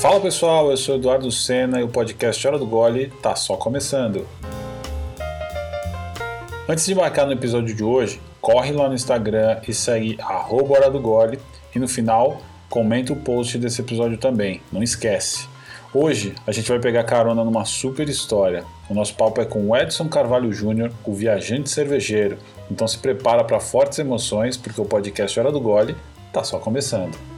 Fala pessoal, eu sou Eduardo Sena e o podcast Hora do Gole tá só começando. Antes de marcar no episódio de hoje, corre lá no Instagram e segue Hora do Gole e no final comenta o post desse episódio também, não esquece. Hoje a gente vai pegar carona numa super história. O nosso papo é com o Edson Carvalho Júnior, o viajante cervejeiro. Então se prepara para fortes emoções, porque o podcast Hora do Gole tá só começando.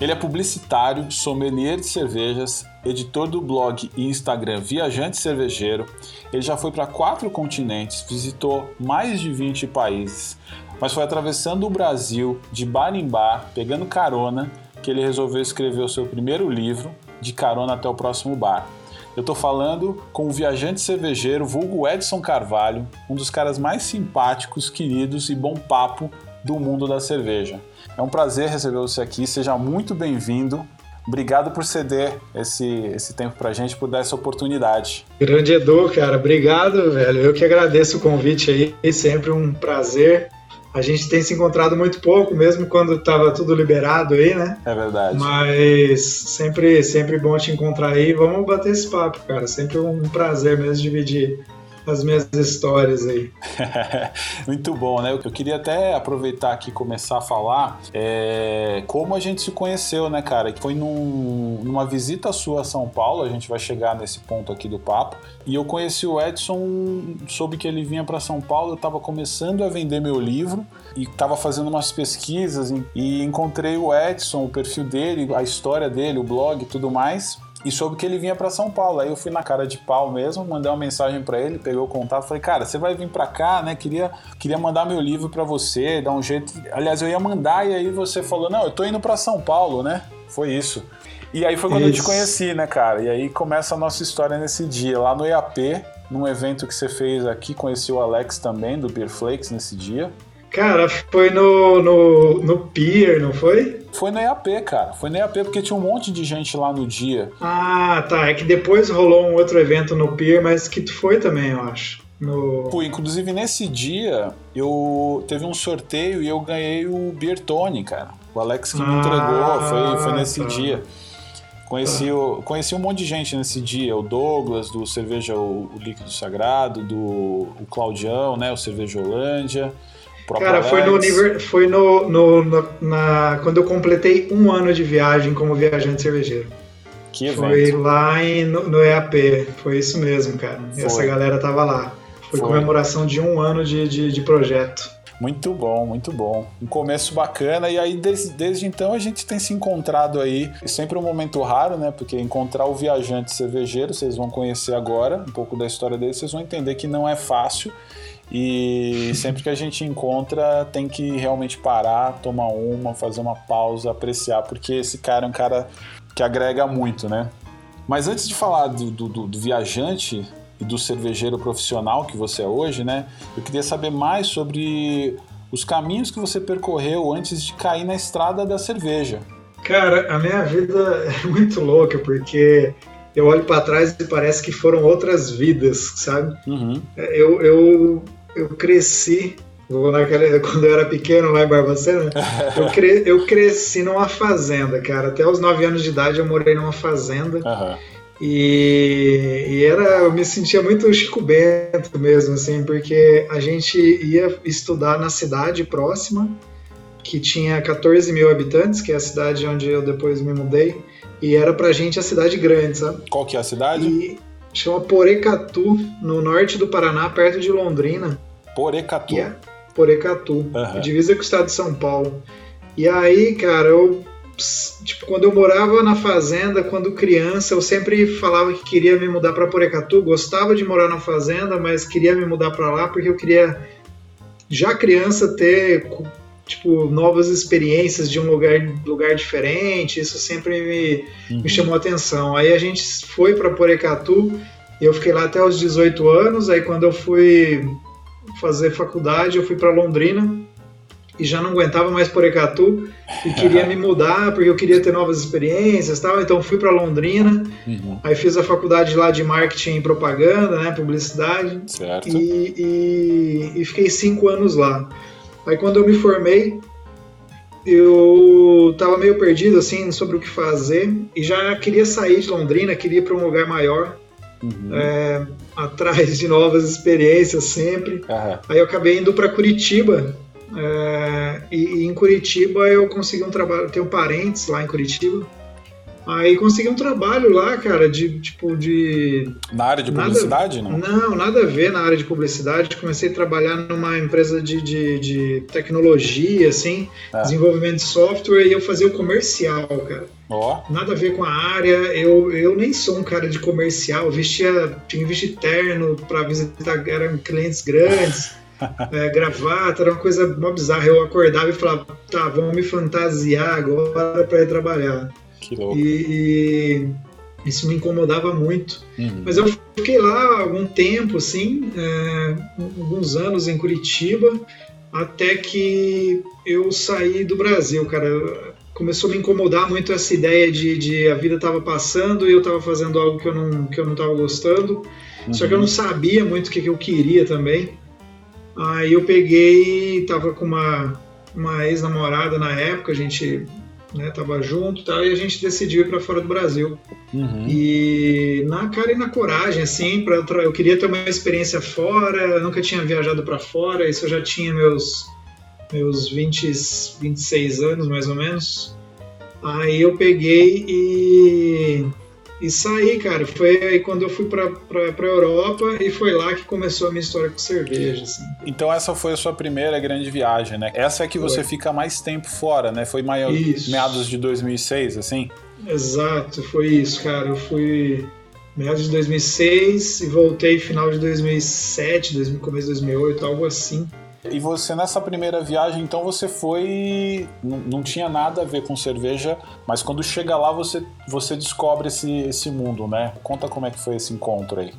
Ele é publicitário, sommelier de cervejas, editor do blog e Instagram Viajante Cervejeiro. Ele já foi para quatro continentes, visitou mais de 20 países, mas foi atravessando o Brasil de bar em bar, pegando carona, que ele resolveu escrever o seu primeiro livro, De Carona até o Próximo Bar. Eu estou falando com o viajante cervejeiro vulgo Edson Carvalho, um dos caras mais simpáticos, queridos e bom papo do mundo da cerveja. É um prazer receber você aqui, seja muito bem-vindo. Obrigado por ceder esse, esse tempo pra gente, por dar essa oportunidade. Grande Edu, cara, obrigado, velho. Eu que agradeço o convite aí, é sempre um prazer. A gente tem se encontrado muito pouco, mesmo quando estava tudo liberado aí, né? É verdade. Mas sempre, sempre bom te encontrar aí. Vamos bater esse papo, cara. Sempre um prazer mesmo dividir as minhas histórias aí. Muito bom, né? Eu queria até aproveitar aqui e começar a falar é, como a gente se conheceu, né, cara? Que foi num, numa visita sua a São Paulo, a gente vai chegar nesse ponto aqui do papo. E eu conheci o Edson, soube que ele vinha para São Paulo, eu estava começando a vender meu livro e estava fazendo umas pesquisas e encontrei o Edson, o perfil dele, a história dele, o blog e tudo mais e soube que ele vinha para São Paulo. Aí eu fui na cara de pau mesmo, mandei uma mensagem para ele, pegou o contato, falei: "Cara, você vai vir para cá, né? Queria queria mandar meu livro para você, dar um jeito. Aliás, eu ia mandar e aí você falou: "Não, eu tô indo para São Paulo, né?" Foi isso. E aí foi quando isso. eu te conheci, né, cara? E aí começa a nossa história nesse dia, lá no EAP, num evento que você fez aqui, conheci o Alex também, do Beer Flakes, nesse dia. Cara, foi no, no, no Pier, não foi? Foi no EAP, cara. Foi no EAP porque tinha um monte de gente lá no dia. Ah, tá. É que depois rolou um outro evento no Pier, mas que tu foi também, eu acho. No... Pô, inclusive nesse dia eu teve um sorteio e eu ganhei o Beer Tony, cara. O Alex que me ah, entregou, foi, foi nesse tá. dia. Conheci, tá. o, conheci um monte de gente nesse dia, o Douglas, do Cerveja o, o Líquido Sagrado, do o Claudião, né, o Cerveja Holândia. Cara, foi no, foi no, no, no, na, quando eu completei um ano de viagem como viajante cervejeiro. Que evento. Foi lá em, no, no EAP, foi isso mesmo, cara. Foi. Essa galera tava lá. Foi, foi, comemoração de um ano de, de, de, projeto. Muito bom, muito bom. Um começo bacana, e aí desde, desde então a gente tem se encontrado aí. É sempre um momento raro, né? Porque encontrar o viajante cervejeiro, vocês vão conhecer agora um pouco da história dele, vocês vão entender que não é fácil. E sempre que a gente encontra, tem que realmente parar, tomar uma, fazer uma pausa, apreciar, porque esse cara é um cara que agrega muito, né? Mas antes de falar do, do, do viajante e do cervejeiro profissional que você é hoje, né? Eu queria saber mais sobre os caminhos que você percorreu antes de cair na estrada da cerveja. Cara, a minha vida é muito louca, porque eu olho para trás e parece que foram outras vidas, sabe? Uhum. Eu, eu eu cresci Naquela, quando eu era pequeno lá em Barbacena, eu, cre, eu cresci numa fazenda, cara. Até os 9 anos de idade eu morei numa fazenda. Uhum. E, e, era, eu me sentia muito Chico Bento mesmo, assim, porque a gente ia estudar na cidade próxima, que tinha 14 mil habitantes, que é a cidade onde eu depois me mudei, e era pra gente a cidade grande, sabe? Qual que é a cidade? E chama Porecatu, no norte do Paraná, perto de Londrina. Porecatu. É Porecatu, uhum. divisa com o estado de São Paulo. E aí, cara, eu tipo, quando eu morava na fazenda, quando criança, eu sempre falava que queria me mudar para Porecatu, gostava de morar na fazenda, mas queria me mudar para lá porque eu queria já criança ter tipo novas experiências de um lugar lugar diferente, isso sempre me, uhum. me chamou atenção. Aí a gente foi para Porecatu, eu fiquei lá até os 18 anos, aí quando eu fui fazer faculdade, eu fui para Londrina e já não aguentava mais Porecatu e queria me mudar porque eu queria ter novas experiências tal. Então fui para Londrina, uhum. aí fiz a faculdade lá de marketing e propaganda, né, publicidade, certo. E, e, e fiquei cinco anos lá. Aí quando eu me formei, eu tava meio perdido assim sobre o que fazer e já queria sair de Londrina, queria ir para um lugar maior, uhum. é, atrás de novas experiências sempre. Uhum. Aí eu acabei indo para Curitiba é, e, e, em Curitiba eu consegui um trabalho, tenho parentes lá em Curitiba Aí consegui um trabalho lá, cara, de tipo de. Na área de publicidade, nada, não? Não, nada a ver na área de publicidade. Comecei a trabalhar numa empresa de, de, de tecnologia, assim, é. desenvolvimento de software, e eu fazia o comercial, cara. Oh. Nada a ver com a área. Eu, eu nem sou um cara de comercial. Vestia, tinha vestir terno para visitar, eram clientes grandes. é, gravata, era uma coisa mó bizarra. Eu acordava e falava, tá, vamos me fantasiar agora para ir trabalhar. Que louco. E, isso me incomodava muito. Uhum. Mas eu fiquei lá algum tempo, assim, é, alguns anos em Curitiba, até que eu saí do Brasil, cara. Começou a me incomodar muito essa ideia de, de a vida estava passando e eu estava fazendo algo que eu não que eu não estava gostando. Uhum. Só que eu não sabia muito o que, que eu queria também. Aí eu peguei, tava com uma, uma ex-namorada na época, a gente né? Tava junto, tal, e a gente decidiu ir para fora do Brasil. Uhum. E na cara e na coragem, assim, para eu queria ter uma experiência fora, eu nunca tinha viajado para fora, isso eu já tinha meus meus 20, 26 anos mais ou menos. Aí eu peguei e e saí, cara. Foi aí quando eu fui pra, pra, pra Europa e foi lá que começou a minha história com cerveja. Assim. Então essa foi a sua primeira grande viagem, né? Essa é que foi. você fica mais tempo fora, né? Foi maior, meados de 2006, assim? Exato, foi isso, cara. Eu fui meados de 2006 e voltei final de 2007, começo de 2008, algo assim. E você nessa primeira viagem, então você foi. Não, não, tinha nada a ver com cerveja, mas quando chega lá você, você descobre esse, esse mundo, né? Conta como é que foi esse encontro aí.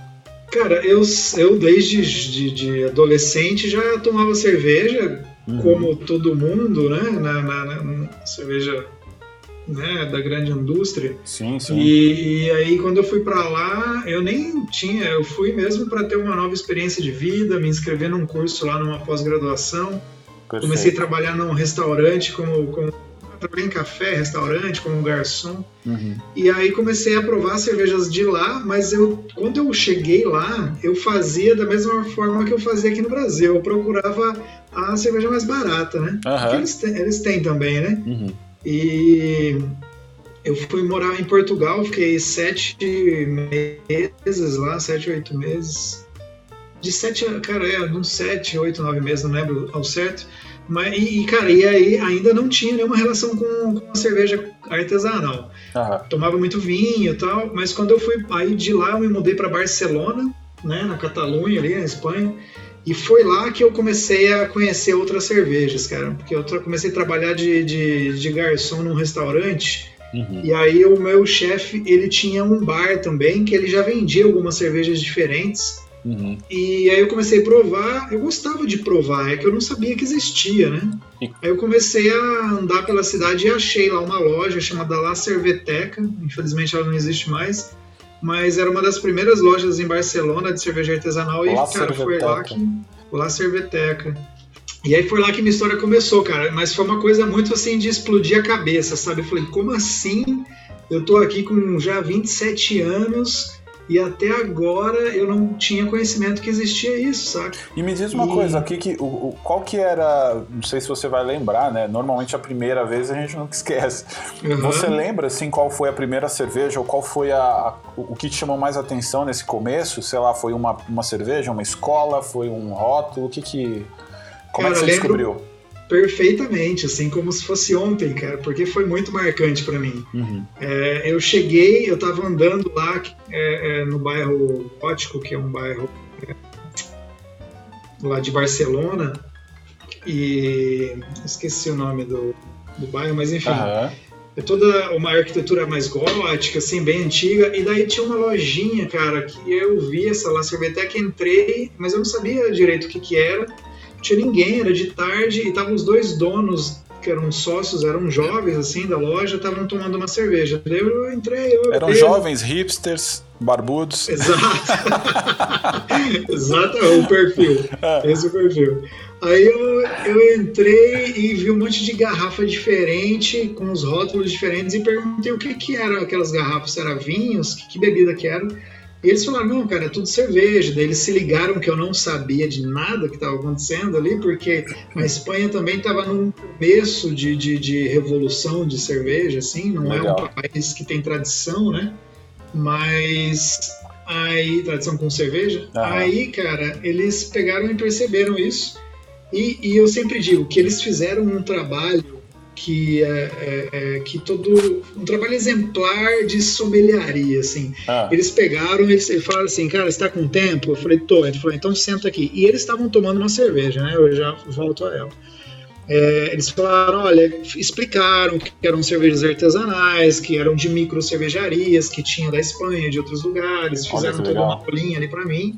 Cara, eu, eu desde de, de adolescente já tomava cerveja, uhum. como todo mundo, né? Na, na, na cerveja né, da grande indústria. Sim, sim. E, e aí quando eu fui para lá, eu nem tinha, eu fui mesmo para ter uma nova experiência de vida, me inscrever num curso lá numa pós-graduação. Comecei a trabalhar num restaurante como, como trabalhei em café, restaurante, como garçom. Uhum. E aí comecei a provar cervejas de lá, mas eu, quando eu cheguei lá, eu fazia da mesma forma que eu fazia aqui no Brasil. Eu procurava a cerveja mais barata, né? Uhum. Eles, têm, eles têm também, né? Uhum. E eu fui morar em Portugal, fiquei sete meses lá, sete, oito meses. De sete, cara, é, uns sete, oito, nove meses, não lembro ao certo. Mas, e, cara, e aí ainda não tinha nenhuma relação com, com a cerveja artesanal. Uhum. Tomava muito vinho e tal, mas quando eu fui, aí de lá eu me mudei para Barcelona, né, na Catalunha, ali na Espanha. E foi lá que eu comecei a conhecer outras cervejas, cara. Porque eu comecei a trabalhar de, de, de garçom num restaurante. Uhum. E aí o meu chefe, ele tinha um bar também, que ele já vendia algumas cervejas diferentes. Uhum. E aí eu comecei a provar, eu gostava de provar, é que eu não sabia que existia, né? Aí eu comecei a andar pela cidade e achei lá uma loja chamada La Cerveteca, infelizmente ela não existe mais, mas era uma das primeiras lojas em Barcelona de cerveja artesanal e, cara, foi lá que. Lá Cerveteca. E aí foi lá que minha história começou, cara. Mas foi uma coisa muito assim de explodir a cabeça, sabe? Eu falei, como assim? Eu tô aqui com já 27 anos e até agora eu não tinha conhecimento que existia isso, sabe? E me diz uma e... coisa, aqui que, o, o, qual que era, não sei se você vai lembrar, né? Normalmente a primeira vez a gente nunca esquece. Uhum. Você lembra, assim, qual foi a primeira cerveja ou qual foi a, o que te chamou mais atenção nesse começo? Sei lá, foi uma, uma cerveja, uma escola, foi um rótulo, o que que... Como Cara, é que você descobriu? Perfeitamente, assim como se fosse ontem, cara, porque foi muito marcante para mim. Uhum. É, eu cheguei, eu tava andando lá é, é, no bairro Gótico, que é um bairro é, lá de Barcelona, e esqueci o nome do, do bairro, mas enfim. Uhum. É toda uma arquitetura mais gótica, assim, bem antiga. E daí tinha uma lojinha, cara, que eu vi essa lá, Cerveteca, entrei, mas eu não sabia direito o que que era tinha ninguém, era de tarde e estavam os dois donos que eram sócios, eram jovens assim da loja, estavam tomando uma cerveja. Daí eu entrei, eu Eram jovens hipsters. barbudos. Exato. Exato, é o perfil. É. Esse é o perfil. Aí eu, eu entrei e vi um monte de garrafa diferente, com os rótulos diferentes, e perguntei o que que eram aquelas garrafas, se era vinhos, que, que bebida que era. E eles falaram, não, cara, é tudo cerveja. Daí eles se ligaram que eu não sabia de nada que estava acontecendo ali, porque a Espanha também estava num começo de, de, de, revolução de cerveja, assim, não Legal. é um país que tem tradição, né? Mas aí, tradição com cerveja. Aí, cara, eles pegaram e perceberam isso. E, e eu sempre digo que eles fizeram um trabalho que é, é, é, que todo um trabalho exemplar de sommeliaria assim. Ah. eles pegaram eles, eles falaram assim cara está com tempo? Eu falei tô. Ele falou então senta aqui. E eles estavam tomando uma cerveja né? Eu já volto a ela. É, eles falaram olha explicaram que eram cervejas artesanais que eram de micro cervejarias que tinha da Espanha de outros lugares fizeram toda legal. uma colinha ali para mim.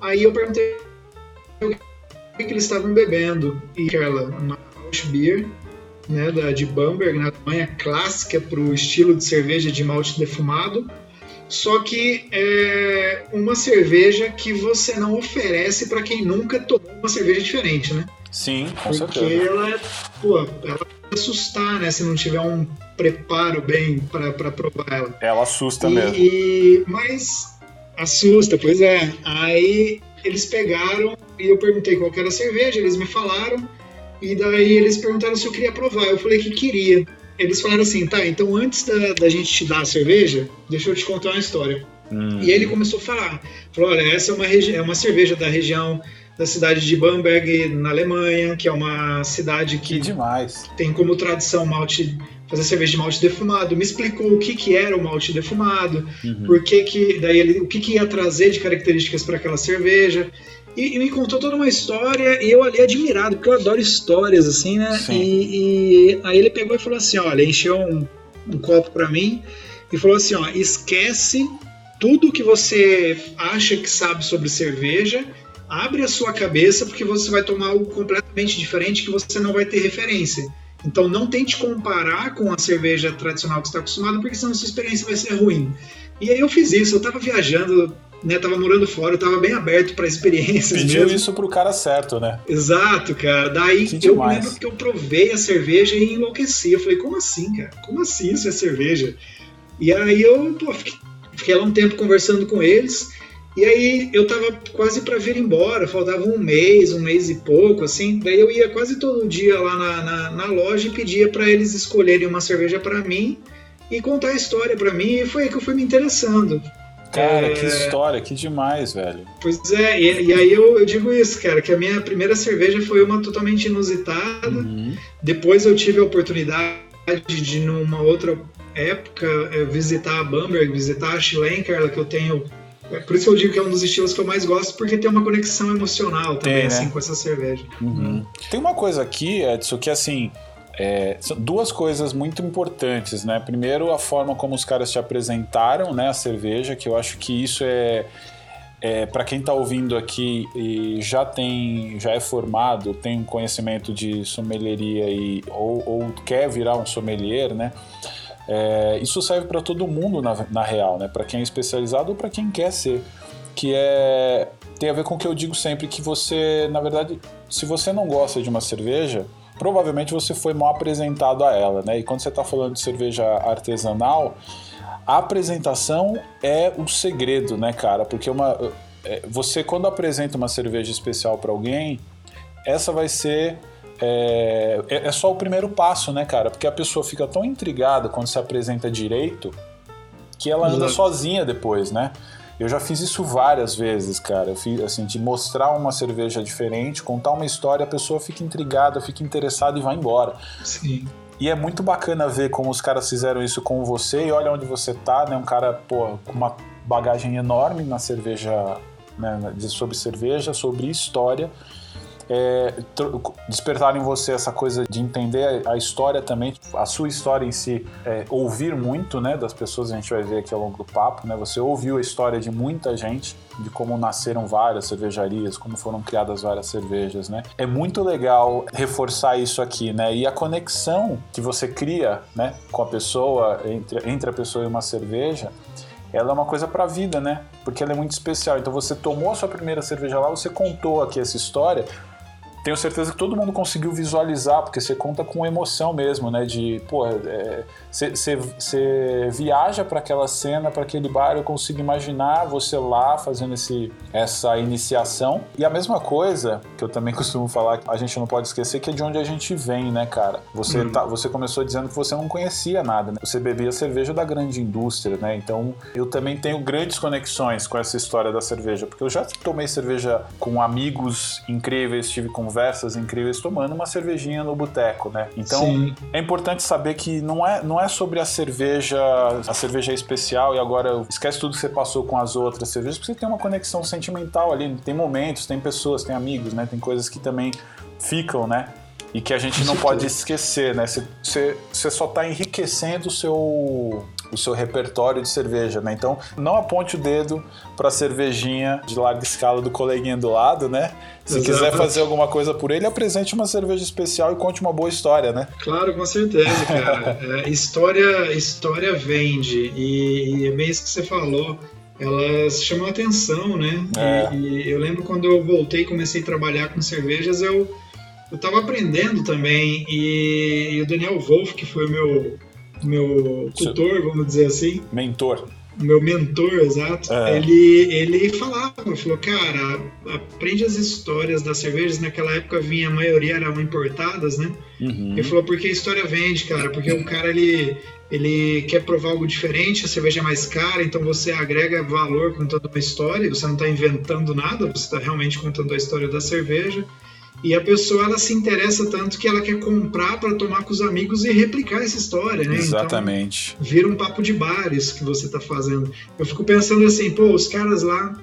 Aí eu perguntei o que, que eles estavam bebendo. E ela uma Beer né, da, de Bamberg, na Alemanha, clássica para o estilo de cerveja de malte defumado. Só que é uma cerveja que você não oferece para quem nunca tomou uma cerveja diferente, né? Sim, com Porque certeza. Porque ela, é, pô, ela vai assustar, né? Se não tiver um preparo bem para provar ela. Ela assusta e, mesmo. E, mas assusta, pois é. Aí eles pegaram e eu perguntei qual era a cerveja, eles me falaram. E daí eles perguntaram se eu queria provar. Eu falei que queria. Eles falaram assim, tá, então antes da, da gente te dar a cerveja, deixa eu te contar uma história. Hum. E ele começou a falar. Falou, olha, essa é uma, é uma cerveja da região da cidade de Bamberg, na Alemanha, que é uma cidade que, que tem como tradição malte fazer cerveja de malte defumado. Me explicou o que, que era o malte defumado, uhum. por que que daí ele, o que, que ia trazer de características para aquela cerveja. E, e, me contou toda uma história e eu ali admirado, porque eu adoro histórias, assim, né? E, e, aí ele pegou e falou assim: olha, encheu um, um copo para mim e falou assim: ó, esquece tudo que você acha que sabe sobre cerveja, abre a sua cabeça, porque você vai tomar algo completamente diferente que você não vai ter referência. Então não tente comparar com a cerveja tradicional que você está acostumado, porque senão a sua experiência vai ser ruim. E aí eu fiz isso, eu estava viajando né, tava morando fora, eu tava bem aberto para experiências. Pediu mesmo. isso pro cara certo, né? Exato, cara. Daí que eu demais. lembro que eu provei a cerveja e enlouqueci. Eu falei, como assim, cara? Como assim isso é cerveja? E aí eu pô, fiquei, fiquei lá um tempo conversando com eles. E aí eu tava quase para vir embora, faltava um mês, um mês e pouco, assim. Daí eu ia quase todo dia lá na, na, na loja e pedia para eles escolherem uma cerveja para mim e contar a história para mim. E foi aí que eu fui me interessando. Cara, é... que história, que demais, velho. Pois é, e, e aí eu, eu, digo isso, cara, que a minha primeira cerveja foi uma totalmente inusitada. Uhum. Depois eu tive a oportunidade de, numa outra época, é, visitar a Bamberg, visitar a Schlenkerla, que eu tenho. É por isso que eu digo que é um dos estilos que eu mais gosto, porque tem uma conexão emocional também, tem, né? assim, com essa cerveja. Uhum. Tem uma coisa aqui, Edson, que assim é, duas coisas muito importantes, né? Primeiro, a forma como os caras te apresentaram, né, a cerveja, que eu acho que isso é, é para quem está ouvindo aqui e já tem, já é formado, tem um conhecimento de sommelieria e ou, ou quer virar um sommelier, né? É, isso serve para todo mundo na, na real, né? Para quem é especializado ou para quem quer ser, que é tem a ver com o que eu digo sempre que você, na verdade, se você não gosta de uma cerveja provavelmente você foi mal apresentado a ela, né? E quando você está falando de cerveja artesanal, a apresentação é o segredo, né, cara? Porque uma, é, você quando apresenta uma cerveja especial para alguém, essa vai ser é, é, é, só o primeiro passo, né, cara? Porque a pessoa fica tão intrigada quando se apresenta direito que ela anda sozinha depois, né? Eu já fiz isso várias vezes, cara. Eu fiz, assim, de mostrar uma cerveja diferente, contar uma história, a pessoa fica intrigada, fica interessada e vai embora. Sim. E é muito bacana ver como os caras fizeram isso com você e olha onde você tá, né? Um cara, pô, com uma bagagem enorme na cerveja, né? sobre cerveja, sobre história é, despertar em você essa coisa de entender a história também, a sua história em si, é, ouvir muito, né, das pessoas, a gente vai ver aqui ao longo do papo, né, você ouviu a história de muita gente, de como nasceram várias cervejarias, como foram criadas várias cervejas, né. É muito legal reforçar isso aqui, né, e a conexão que você cria, né, com a pessoa, entre, entre a pessoa e uma cerveja, ela é uma coisa para a vida, né? Porque ela é muito especial. Então você tomou a sua primeira cerveja lá, você contou aqui essa história, tenho certeza que todo mundo conseguiu visualizar, porque você conta com emoção mesmo, né? De, pô, você é, viaja para aquela cena, para aquele bar, eu consigo imaginar você lá fazendo esse, essa iniciação. E a mesma coisa, que eu também costumo falar, a gente não pode esquecer, que é de onde a gente vem, né, cara? Você, hum. tá, você começou dizendo que você não conhecia nada, né? Você bebia cerveja da grande indústria, né? Então, eu também tenho grandes conexões com essa história da cerveja, porque eu já tomei cerveja com amigos incríveis, tive com conversas incríveis tomando uma cervejinha no boteco, né? Então Sim. é importante saber que não é, não é sobre a cerveja, a cerveja é especial e agora esquece tudo que você passou com as outras cervejas, porque você tem uma conexão sentimental ali, tem momentos, tem pessoas, tem amigos, né? Tem coisas que também ficam, né? E que a gente não pode esquecer, né? Você, você só está enriquecendo o seu, o seu repertório de cerveja, né? Então, não aponte o dedo para a cervejinha de larga escala do coleguinha do lado, né? Se Exato. quiser fazer alguma coisa por ele, apresente uma cerveja especial e conte uma boa história, né? Claro, com certeza, cara. é, história, história vende e, e é bem isso que você falou elas chamam atenção, né? É. E, e, eu lembro quando eu voltei e comecei a trabalhar com cervejas, eu eu estava aprendendo também e, e, o Daniel Wolff, que foi o meu meu tutor, vamos dizer assim. Mentor. Meu mentor, exato. É. Ele, ele falava, falou, cara, aprende as histórias das cervejas. Naquela época vinha, a maioria eram importadas, né? Uhum. Ele falou, porque a história vende, cara. Porque o cara, ele, ele quer provar algo diferente, a cerveja é mais cara, então você agrega valor contando uma história. Você não está inventando nada, você está realmente contando a história da cerveja. E a pessoa ela se interessa tanto que ela quer comprar para tomar com os amigos e replicar essa história, né? Exatamente. Então, vira um papo de bares que você está fazendo. Eu fico pensando assim, pô, os caras lá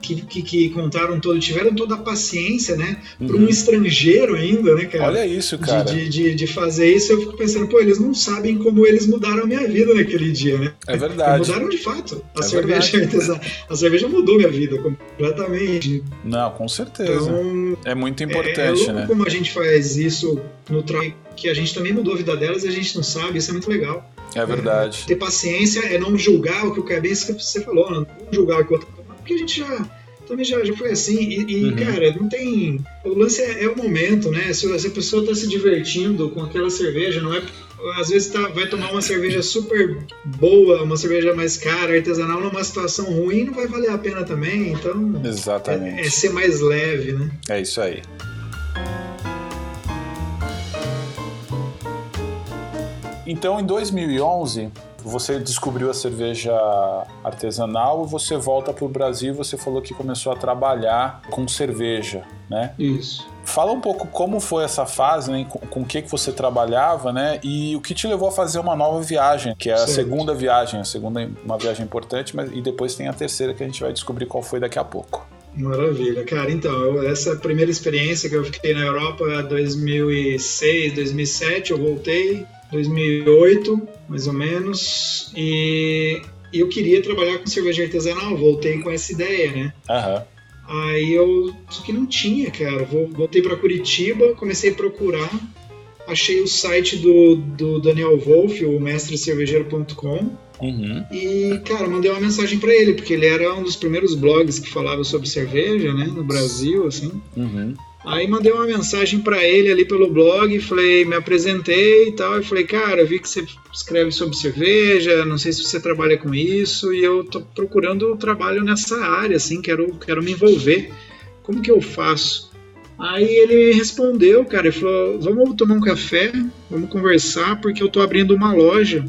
que, que, que, contaram todo, tiveram toda a paciência, né? Para um uhum. estrangeiro ainda, né, cara? Olha isso, cara. De, de, de, fazer isso, eu fico pensando, pô, eles não sabem como eles mudaram a minha vida naquele dia, né? É verdade. mudaram de fato. A, é cerveja, a cerveja mudou minha vida completamente. Não, com certeza. Então, é muito importante, é, é né? como a gente faz isso no trabalho, que a gente também mudou a vida delas e a gente não sabe, isso é muito legal. É verdade. É, ter paciência é não julgar o que o que é que você falou, não julgar o que o outro porque a gente já também já, já foi assim. E, e uhum. cara, não tem. O lance é, é, o momento, né? Se, se a pessoa tá se divertindo com aquela cerveja, não é. Às vezes tá, vai tomar uma cerveja super boa, uma cerveja mais cara, artesanal, numa situação ruim, não vai valer a pena também. Então. Exatamente. É, é ser mais leve, né? É isso aí. Então, em 2011, você descobriu a cerveja artesanal e você volta para o Brasil. Você falou que começou a trabalhar com cerveja, né? Isso. Fala um pouco como foi essa fase, né? Com o que, que você trabalhava, né? E o que te levou a fazer uma nova viagem, que é a certo. segunda viagem. A segunda é uma viagem importante, mas e depois tem a terceira que a gente vai descobrir qual foi daqui a pouco. Maravilha, cara. Então, essa primeira experiência que eu fiquei na Europa, 2006, 2007, eu voltei 2008, mais ou menos, e eu queria trabalhar com cerveja artesanal, voltei com essa ideia, né? Uhum. Aí eu. Só que não tinha, cara. Voltei para Curitiba, comecei a procurar, achei o site do, do Daniel Wolff, o mestrecervejeiro.com. Uhum. E, cara, mandei uma mensagem para ele, porque ele era um dos primeiros blogs que falava sobre cerveja, né, no Brasil, assim. Uhum. Aí mandei uma mensagem para ele ali pelo blog, falei, me apresentei e tal, e falei, cara, eu vi que você escreve sobre cerveja, não sei se você trabalha com isso, e eu tô procurando trabalho nessa área, assim, quero, quero me envolver. Como que eu faço? Aí ele respondeu, cara, ele falou, vamos tomar um café, vamos conversar, porque eu tô abrindo uma loja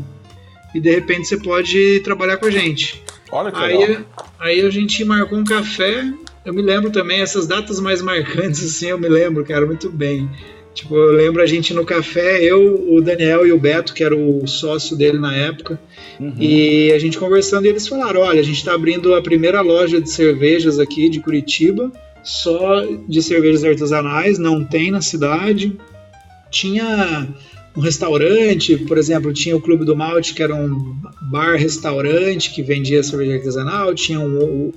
e de repente você pode trabalhar com a gente. Olha que aí, legal. aí a gente marcou um café, eu me lembro também, essas datas mais marcantes, assim, eu me lembro, cara, muito bem. Tipo, eu lembro a gente no café, eu, o Daniel e o Beto, que era o sócio dele na época, uhum. e a gente conversando, e eles falaram: olha, a gente está abrindo a primeira loja de cervejas aqui de Curitiba, só de cervejas artesanais, não tem na cidade. Tinha um restaurante, por exemplo, tinha o Clube do Malte, que era um bar-restaurante que vendia cerveja artesanal, tinha um,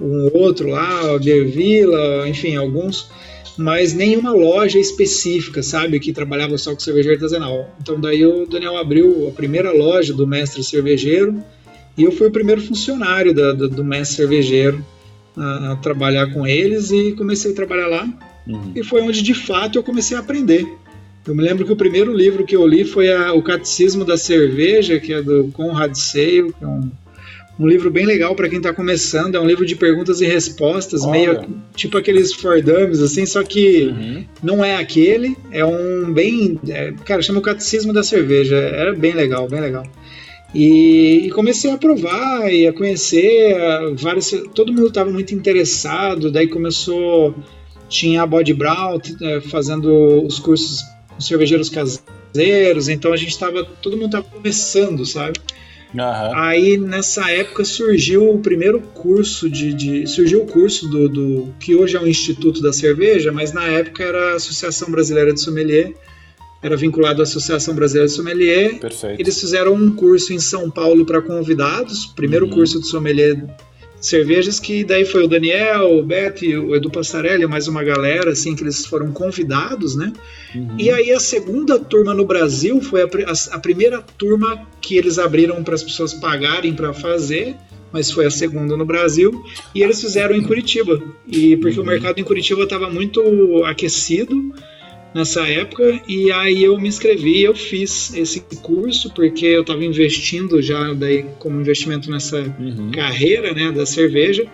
um outro lá, Beer Villa, enfim, alguns, mas nenhuma loja específica, sabe, que trabalhava só com cerveja artesanal. Então daí o Daniel abriu a primeira loja do mestre cervejeiro E eu fui o primeiro funcionário da, do, do mestre cervejeiro a, a, trabalhar com eles e comecei a trabalhar lá. Uhum. E foi onde de fato eu comecei a aprender. Eu me lembro que o primeiro livro que eu li foi a, O Catecismo da Cerveja, que é do Conrad Seil, que é um, um livro bem legal para quem está começando. É um livro de perguntas e respostas, Olha. meio tipo aqueles Fordames, assim, só que uhum. não é aquele. É um bem. É, cara, chama O Catecismo da Cerveja. Era bem legal, bem legal. E, e, comecei a provar e a conhecer vários. Todo mundo estava muito interessado, daí começou. Tinha a Body Brown é, fazendo os cursos com cervejeiros caseiros, então a gente estava. Todo mundo estava começando, sabe? Uhum. Aí nessa época surgiu o primeiro curso de, de, surgiu o curso do, do que hoje é o Instituto da Cerveja, mas na época era a Associação Brasileira de Sommelier era vinculado à Associação Brasileira de Sommelier. Perfeito. Eles fizeram um curso em São Paulo para convidados, primeiro uhum. curso de sommelier cervejas, que daí foi o Daniel, o Beto e o Edu Passarelli, mais uma galera, assim, que eles foram convidados, né? Uhum. E aí a segunda turma no Brasil foi a, a, a primeira turma que eles abriram para as pessoas pagarem para fazer, mas foi a segunda no Brasil, e eles fizeram em Curitiba. E porque uhum. o mercado em Curitiba estava muito aquecido, nessa época e aí eu me inscrevi eu fiz esse curso porque eu estava investindo já daí como investimento nessa uhum. carreira né da cerveja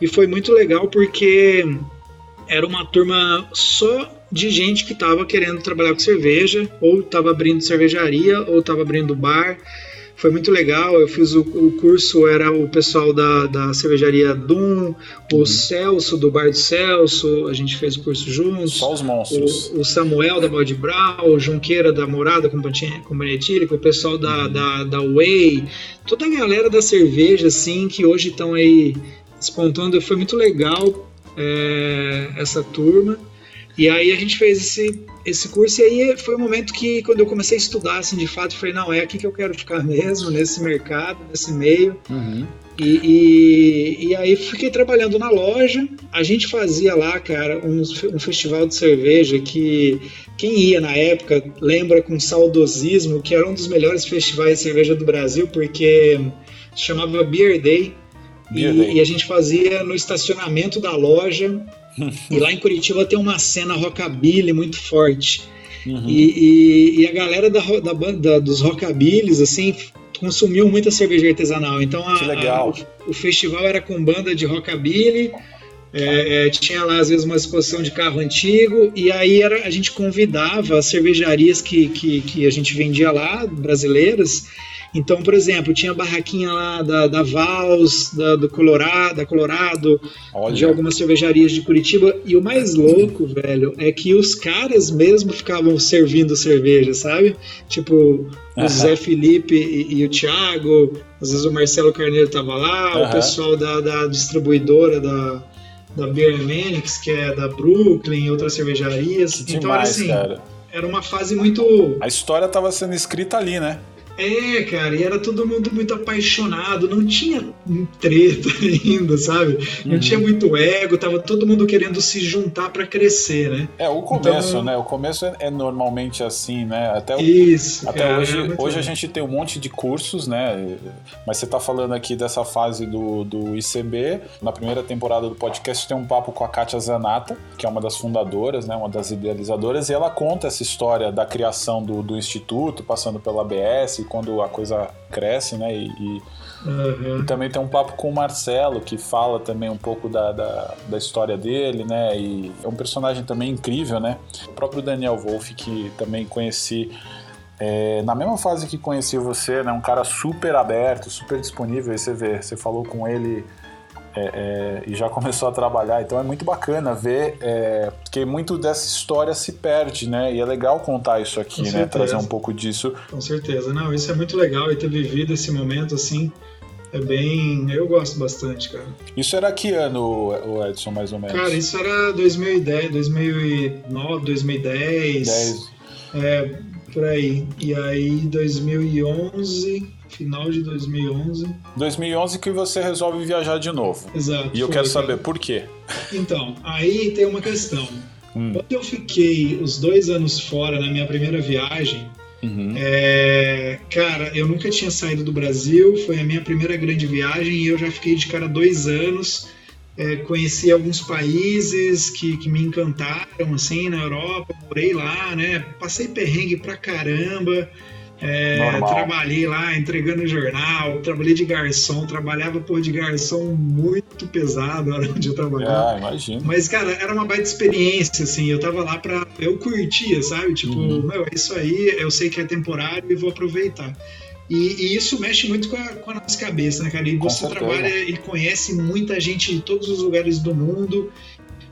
e foi muito legal porque era uma turma só de gente que estava querendo trabalhar com cerveja ou estava abrindo cervejaria ou estava abrindo bar foi muito legal. Eu fiz o, o curso, era o pessoal da, da cervejaria Dum, o uhum. Celso, do Bar do Celso, a gente fez o curso juntos. Só os monstros. O, o Samuel da Bode Brau, o Junqueira da Morada com Etílico, o pessoal da, uhum. da, da Way, toda a galera da cerveja, assim, que hoje estão aí despontando. Foi muito legal é, essa turma. E aí a gente fez esse, esse curso e aí foi o um momento que quando eu comecei a estudar assim de fato, falei, não, é aqui que eu quero ficar mesmo, nesse mercado, nesse meio. Uhum. E, e, e, aí fiquei trabalhando na loja. A gente fazia lá, cara, um, um, festival de cerveja que quem ia na época lembra com saudosismo que era um dos melhores festivais de cerveja do Brasil, porque se chamava Beer Day. Beer e, Day. e a gente fazia no estacionamento da loja e lá em Curitiba tem uma cena rockabilly muito forte. Uhum. E, e, e, a galera da, da, da, dos rockabillys, assim, consumiu muita cerveja artesanal. Então a, a, o, o, festival era com banda de rockabilly, é, é, tinha lá às vezes uma exposição de carro antigo, e aí era, a gente convidava as cervejarias que, que, que a gente vendia lá, brasileiras, então, por exemplo, tinha barraquinha lá da, da Vals, da, do Colorado, da Colorado, Olha. de algumas cervejarias de Curitiba. E o mais louco, velho, é que os caras mesmo ficavam servindo cerveja, sabe? Tipo, o Zé Felipe e, e, o Thiago, às vezes o Marcelo Carneiro tava lá, o pessoal da, da distribuidora da, da Beer Manix, que é da Brooklyn e outras cervejarias. Que então demais, era assim. Cara. Era uma fase muito. A história estava sendo escrita ali, né? É, cara, e era todo mundo muito apaixonado, não tinha treta ainda, sabe? Não uhum. tinha muito ego, tava todo mundo querendo se juntar para crescer, né? É, o começo, então, né? O começo é, é, normalmente assim, né? Até o, Isso. Até cara, hoje, hoje a gente tem um monte de cursos, né? Mas você tá falando aqui dessa fase do, do ICB. Na primeira temporada do podcast tem um papo com a Kátia Zanata, que é uma das fundadoras, né? Uma das idealizadoras, e ela conta essa história da criação do, do instituto, passando pela ABS, quando a coisa cresce, né? E, e, uhum. e, também tem um papo com o Marcelo, que fala também um pouco da, da, da, história dele, né? E é um personagem também incrível, né? O próprio Daniel Wolff, que também conheci é, na mesma fase que conheci você, né? Um cara super aberto, super disponível. Aí você vê, você falou com ele é, é, e já começou a trabalhar. Então é muito bacana ver, é, porque muito dessa história se perde, né? E é legal contar isso aqui, Com né? Certeza. Trazer um pouco disso. Com certeza, não, isso é muito legal e ter vivido esse momento assim. É bem. Eu gosto bastante, cara. Isso era que ano, o Edson, mais ou menos? Cara, isso era 2010, 2009, 2010. 10. É, por aí. E aí, 2011 final de 2011. 2011 que você resolve viajar de novo. Exato. E eu foi, quero saber cara. por quê. Então, aí tem uma questão. Hum. Quando eu fiquei os dois anos fora na minha primeira viagem, Uhum. É, cara, eu nunca tinha saído do Brasil, foi a minha primeira grande viagem e eu já fiquei de cara dois anos. É, conheci alguns países que, que me encantaram, assim, na Europa, morei lá, né? Passei perrengue pra caramba. É, trabalhei lá entregando jornal, trabalhei de garçom, trabalhava por de garçom muito pesado na hora onde eu trabalhava. Ah, imagino. Mas, cara, era uma baita experiência, assim, eu tava lá pra. Eu curtia, sabe? Tipo, uhum. meu, é isso aí, eu sei que é temporário e vou aproveitar. E, e, isso mexe muito com a, com a, nossa cabeça, né, cara? E você trabalha e conhece muita gente de todos os lugares do mundo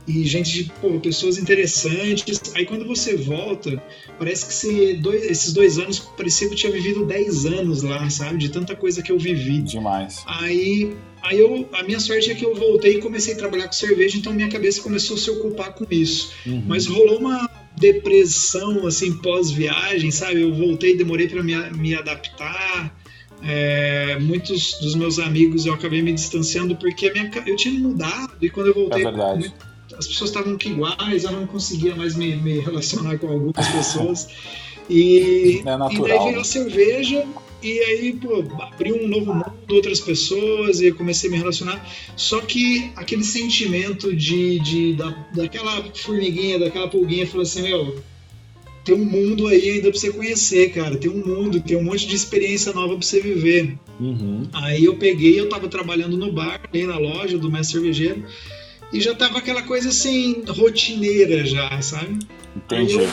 e gente de pô, pessoas interessantes. Aí quando você volta, parece que você, dois, esses dois anos parecia que eu tinha vivido dez anos lá, sabe? De tanta coisa que eu vivi. Demais. Aí, aí eu, a minha sorte é que eu voltei e comecei a trabalhar com cerveja, então minha cabeça começou a se ocupar com isso. Uhum. Mas rolou uma depressão assim pós-viagem, sabe? Eu voltei, demorei para me, me adaptar. É, muitos dos meus amigos eu acabei me distanciando porque minha, eu tinha mudado e quando eu voltei é verdade as pessoas estavam que iguais, eu não conseguia mais me, me relacionar com algumas pessoas. E, é natural, e daí veio a cerveja, e aí, pô, abri um novo mundo, outras pessoas, e comecei a me relacionar. Só que aquele sentimento de, de da, daquela formiguinha, daquela pulguinha, falou assim: meu, tem um mundo aí ainda pra você conhecer, cara. Tem um mundo, tem um monte de experiência nova pra você viver. Uhum. Aí eu peguei, eu tava trabalhando no bar, ali na loja do mestre cervejeiro e já tava aquela coisa assim, rotineira já, sabe? Entendi. Eu,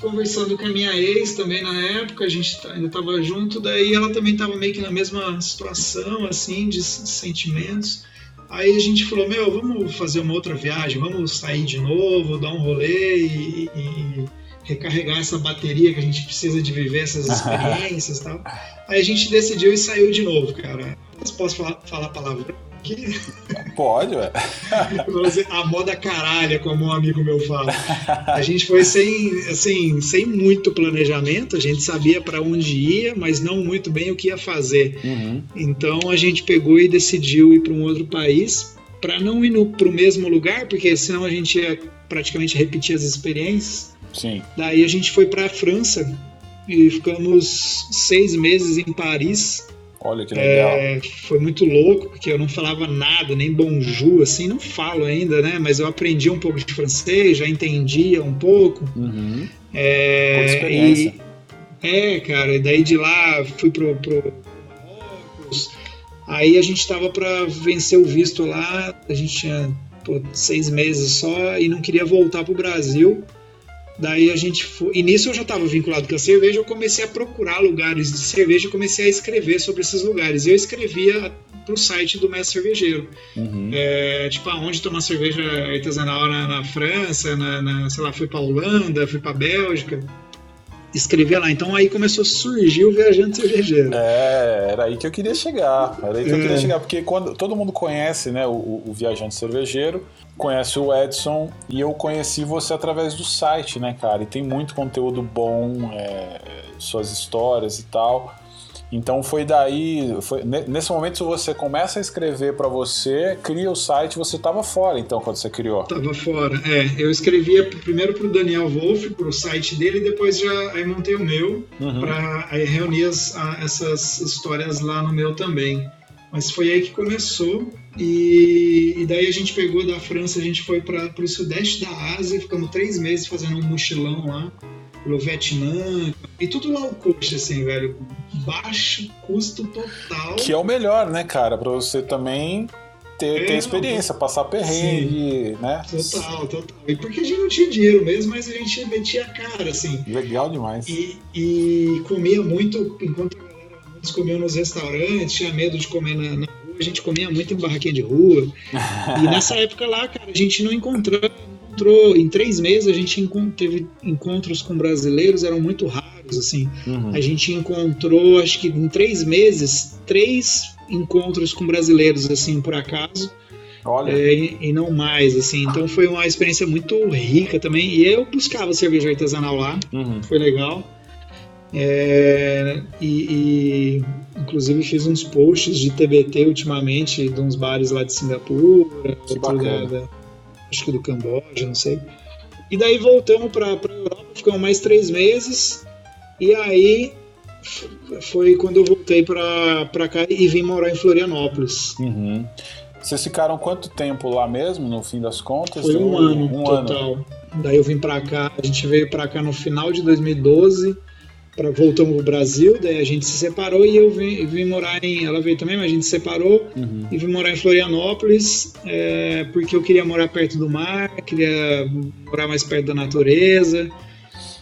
conversando com a minha ex também na época, a gente tá, ainda tava junto, daí ela também tava meio que na mesma situação, assim, de sentimentos. Aí a gente falou, meu, vamos fazer uma outra viagem, vamos sair de novo, dar um rolê e, e recarregar essa bateria que a gente precisa de viver essas experiências e tal. Aí a gente decidiu e saiu de novo, cara. Posso falar, falar palavrão? Que... Pode, ué. a moda caralha, como um amigo meu fala. A gente foi sem, assim, sem muito planejamento, a gente sabia para onde ia, mas não muito bem o que ia fazer. Uhum. Então a gente pegou e decidiu ir para um outro país, para não ir para o mesmo lugar, porque senão a gente ia praticamente repetir as experiências. Sim. Daí a gente foi para a França e ficamos seis meses em Paris Olha que legal. É, foi muito louco, porque eu não falava nada, nem bonjour, assim, não falo ainda, né? Mas eu aprendi um pouco de francês, já entendia um pouco. Uhum. É, experiência. E, é, cara, e daí de lá fui pro, pro Marrocos. Aí a gente estava para vencer o visto lá, a gente tinha pô, seis meses só e não queria voltar pro Brasil. Daí a gente foi. E nisso eu já estava vinculado com a cerveja, eu comecei a procurar lugares de cerveja e comecei a escrever sobre esses lugares. Eu escrevia pro site do mestre cervejeiro. Uhum. É, tipo, aonde tomar cerveja artesanal na, na França, na, na, sei lá, fui pra Holanda, fui pra Bélgica. Escrevia lá. Então aí começou a surgir o viajante cervejeiro. É, era aí que eu queria chegar. Era aí que é. eu queria chegar, porque quando todo mundo conhece né, o, o viajante cervejeiro conhece o Edson e eu conheci você através do site, né, cara? E tem muito conteúdo bom, é, suas histórias e tal. Então foi daí, foi, nesse momento você começa a escrever para você, cria o site, você estava fora então quando você criou. Tava fora, é. Eu escrevia primeiro para o Daniel Wolff, para o site dele, e depois já aí montei o meu uhum. para reunir as, a, essas histórias lá no meu também. Mas foi aí que começou. E, e daí a gente pegou da França, a gente foi para o sudeste da Ásia, ficamos três meses fazendo um mochilão lá, pelo Vietnã, e tudo lá o coxa, assim, velho. Baixo custo total. Que é o melhor, né, cara? Para você também ter, é, ter experiência, não, passar perrengue, sim, né? Total, total. E porque a gente não tinha dinheiro mesmo, mas a gente metia a cara, assim. Legal demais. E, e comia muito enquanto eles comiam nos restaurantes, tinha medo de comer na, na rua, a gente comia muito em barraquinha de rua. e nessa época lá, cara, a gente não encontrou, encontrou em três meses a gente teve encontros com brasileiros, eram muito raros, assim. Uhum. A gente encontrou, acho que em três meses, três encontros com brasileiros, assim, por acaso. Olha. É, e, não mais, assim. Então foi uma experiência muito rica também. E eu buscava cerveja artesanal lá, uhum. foi legal. É, e, e, inclusive fiz uns posts de TBT ultimamente de uns bares lá de Singapura, outro da, da, acho que do Camboja, não sei. E daí voltamos para a Europa, ficamos mais três meses. E aí foi quando eu voltei para cá e vim morar em Florianópolis. Uhum. Vocês ficaram quanto tempo lá mesmo, no fim das contas? Foi um, um ano um total. Ano. Daí eu vim para cá, a gente veio para cá no final de 2012, para voltamos pro Brasil, daí a gente se separou e eu vim, vim, morar em. Ela veio também, mas a gente se separou uhum. e vim morar em Florianópolis, é, porque eu queria morar perto do mar, queria morar mais perto da natureza.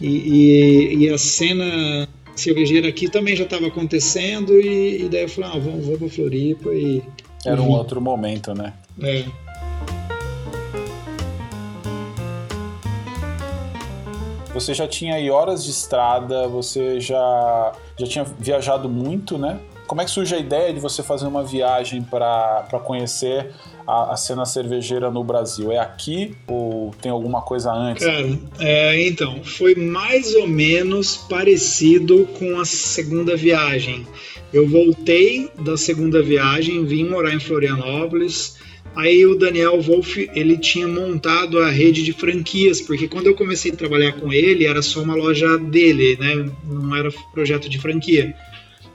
E, e, e a cena cervejeira aqui também já estava acontecendo, e, e, daí eu falei, ah, vamos, vamos para Floripa e. Era um outro momento, né? É. Você já tinha aí horas de estrada, você já, já tinha viajado muito, né? Como é que surge a ideia de você fazer uma viagem para conhecer a, a, cena cervejeira no Brasil? É aqui ou tem alguma coisa antes? Cara, é, então, foi mais ou menos parecido com a segunda viagem. Eu voltei da segunda viagem, vim morar em Florianópolis, Aí o Daniel Wolf ele tinha montado a rede de franquias, porque quando eu comecei a trabalhar com ele era só uma loja dele, né? Não era projeto de franquia.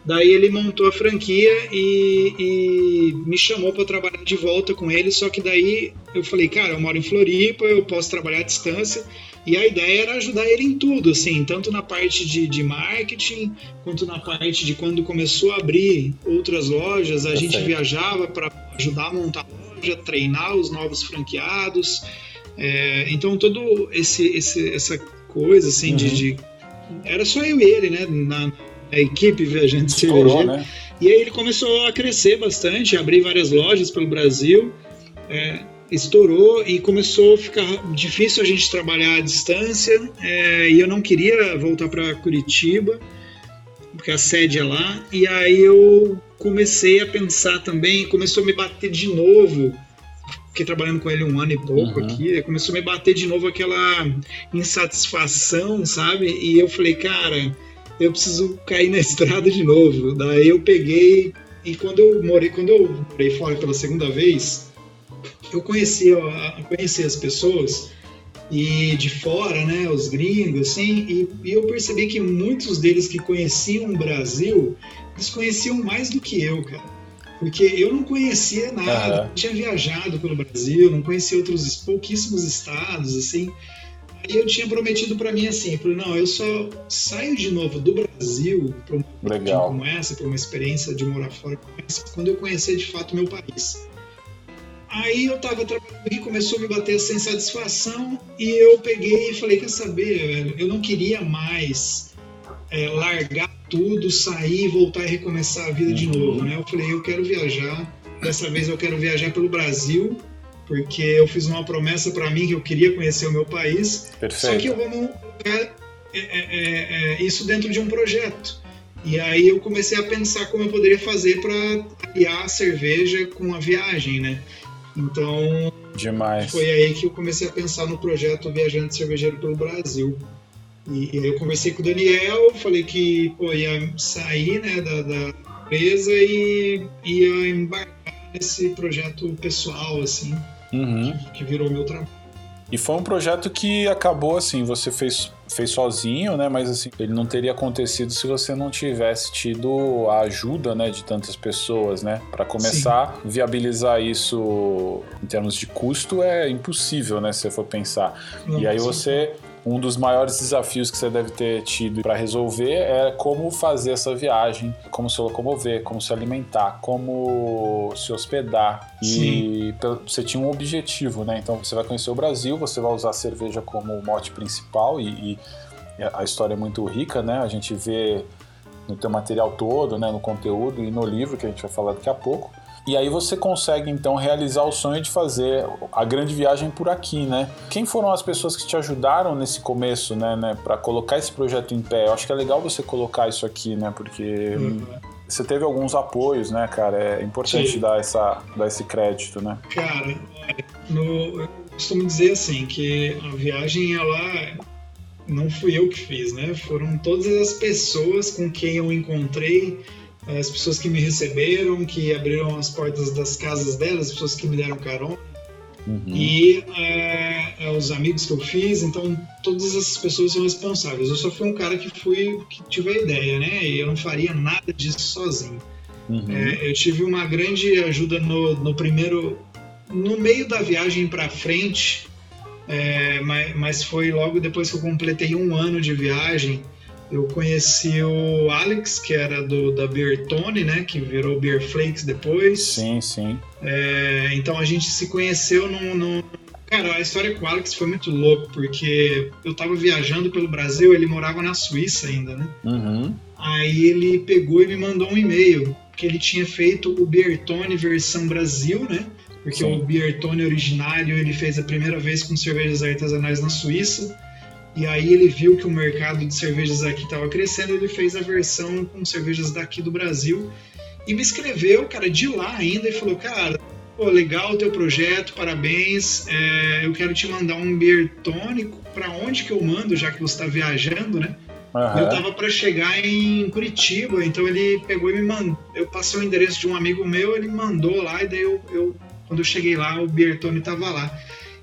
Daí ele montou a franquia e, e me chamou para trabalhar de volta com ele. Só que daí eu falei, cara, eu moro em Floripa, eu posso trabalhar à distância. E a ideia era ajudar ele em tudo, assim, tanto na parte de, de marketing, quanto na parte de quando começou a abrir outras lojas, a gente viajava para ajudar a montar loja, treinar os novos franqueados. É, então, todo esse, esse, essa coisa assim uhum. de, de, Era só eu e ele, né? Na, na equipe viajante cervejeiro. Né? E aí ele começou a crescer bastante, abrir várias lojas pelo Brasil. É, estourou e começou a ficar difícil a gente trabalhar à distância. É, e eu não queria voltar para Curitiba, porque a sede é lá. E aí eu comecei a pensar também, começou a me bater de novo. Fiquei trabalhando com ele um ano e pouco uhum. aqui, começou a me bater de novo aquela insatisfação, sabe? E eu falei, cara, eu preciso cair na estrada de novo. Daí eu peguei e quando eu morei, quando eu morei fora pela segunda vez, eu conheci, eu conheci as pessoas e de fora, né, os gringos, assim, e, e, eu percebi que muitos deles que conheciam o Brasil, eles conheciam mais do que eu, cara. Porque eu não conhecia nada, uhum. tinha viajado pelo Brasil, não conhecia outros pouquíssimos estados, assim. Aí eu tinha prometido para mim assim, falei, não, eu só saio de novo do Brasil para uma Legal. como essa, para uma experiência de morar fora como essa, quando eu conhecer de fato o meu país. Aí eu tava trabalhando e começou a me bater essa insatisfação e eu peguei e falei, quer saber, velho, eu não queria mais é, largar tudo, sair, voltar e recomeçar a vida de uhum. novo, né? Eu falei, eu quero viajar, dessa vez eu quero viajar pelo Brasil, porque eu fiz uma promessa para mim que eu queria conhecer o meu país, Perfeito. só que eu vou colocar é, é, é, isso dentro de um projeto. E aí eu comecei a pensar como eu poderia fazer para aliar a cerveja com a viagem, né? Então, Demais. foi aí que eu comecei a pensar no projeto Viajante Cervejeiro pelo Brasil. E, e aí eu conversei com o Daniel, falei que pô, ia sair né, da, da empresa e ia embarcar nesse projeto pessoal, assim, uhum. que, que virou meu trabalho. E foi um projeto que acabou assim, você fez, fez sozinho, né? Mas assim, ele não teria acontecido se você não tivesse tido a ajuda, né, de tantas pessoas, né? Para começar, Sim. viabilizar isso em termos de custo é impossível, né, se você for pensar. Não, e aí você um dos maiores desafios que você deve ter tido para resolver é como fazer essa viagem, como se locomover, como se alimentar, como se hospedar. E você tinha um objetivo, né? Então você vai conhecer o Brasil, você vai usar a cerveja como mote principal e, e a história é muito rica, né? A gente vê no teu material todo, né, no conteúdo e no livro que a gente vai falar daqui a pouco. E aí você consegue então realizar o sonho de fazer a grande viagem por aqui, né? Quem foram as pessoas que te ajudaram nesse começo, né, né para colocar esse projeto em pé? Eu acho que é legal você colocar isso aqui, né? Porque uhum. você teve alguns apoios, né, cara? É importante dar essa dar esse crédito, né? Cara, no, eu costumo dizer assim que a viagem ela não fui eu que fiz, né? Foram todas as pessoas com quem eu encontrei as pessoas que me receberam, que abriram as portas das casas delas, as pessoas que me deram carona. Uhum. E é, é os os amigos que eu fiz, então todas essas pessoas são responsáveis. Eu só fui um cara que fui que tive a ideia, né? E eu não faria nada disso sozinho. Uhum. É, eu tive uma grande ajuda no, no primeiro, no meio da viagem para frente, é, mas, mas foi logo depois que eu completei um ano de viagem. Eu conheci o Alex, que era do da Bertone, né? Que virou Beer Flakes depois. Sim, sim. É, então a gente se conheceu no, Cara, a história com o Alex foi muito louco, porque eu tava viajando pelo Brasil, ele morava na Suíça ainda, né? Uhum. Aí ele pegou e me mandou um e-mail, que ele tinha feito o Bertone versão Brasil, né? Porque Sim. o Bertone originário ele fez a primeira vez com cervejas artesanais na Suíça. E aí ele viu que o mercado de cervejas aqui estava crescendo, ele fez a versão com cervejas daqui do Brasil e me escreveu, cara, de lá ainda e falou, cara, pô, legal o teu projeto, parabéns, é, eu quero te mandar um beer tônico, para onde que eu mando, já que você está viajando, né? Uhum. Eu tava para chegar em Curitiba, então ele pegou e me mandou, eu passei o endereço de um amigo meu, ele mandou lá e daí eu, eu quando eu cheguei lá, o beer tônico tava lá.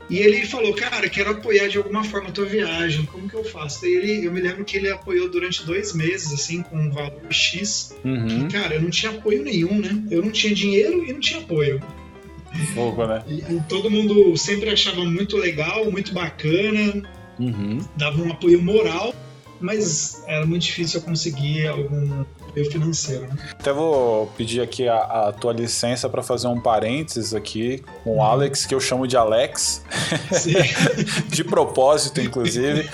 E ele falou, cara, quero apoiar de alguma forma a tua viagem, como que eu faço? Daí ele, eu me lembro que ele apoiou durante dois meses, assim, com um valor X. Uhum. Que, cara, eu não tinha apoio nenhum, né? Eu não tinha dinheiro e não tinha apoio. Fogo, né? E, e todo mundo sempre achava muito legal, muito bacana, uhum. dava um apoio moral, mas era muito difícil eu conseguir algum apoio financeiro. Né? Até vou pedir aqui a, a tua licença para fazer um parênteses aqui com o uhum. Alex, que eu chamo de Alex, de propósito, inclusive.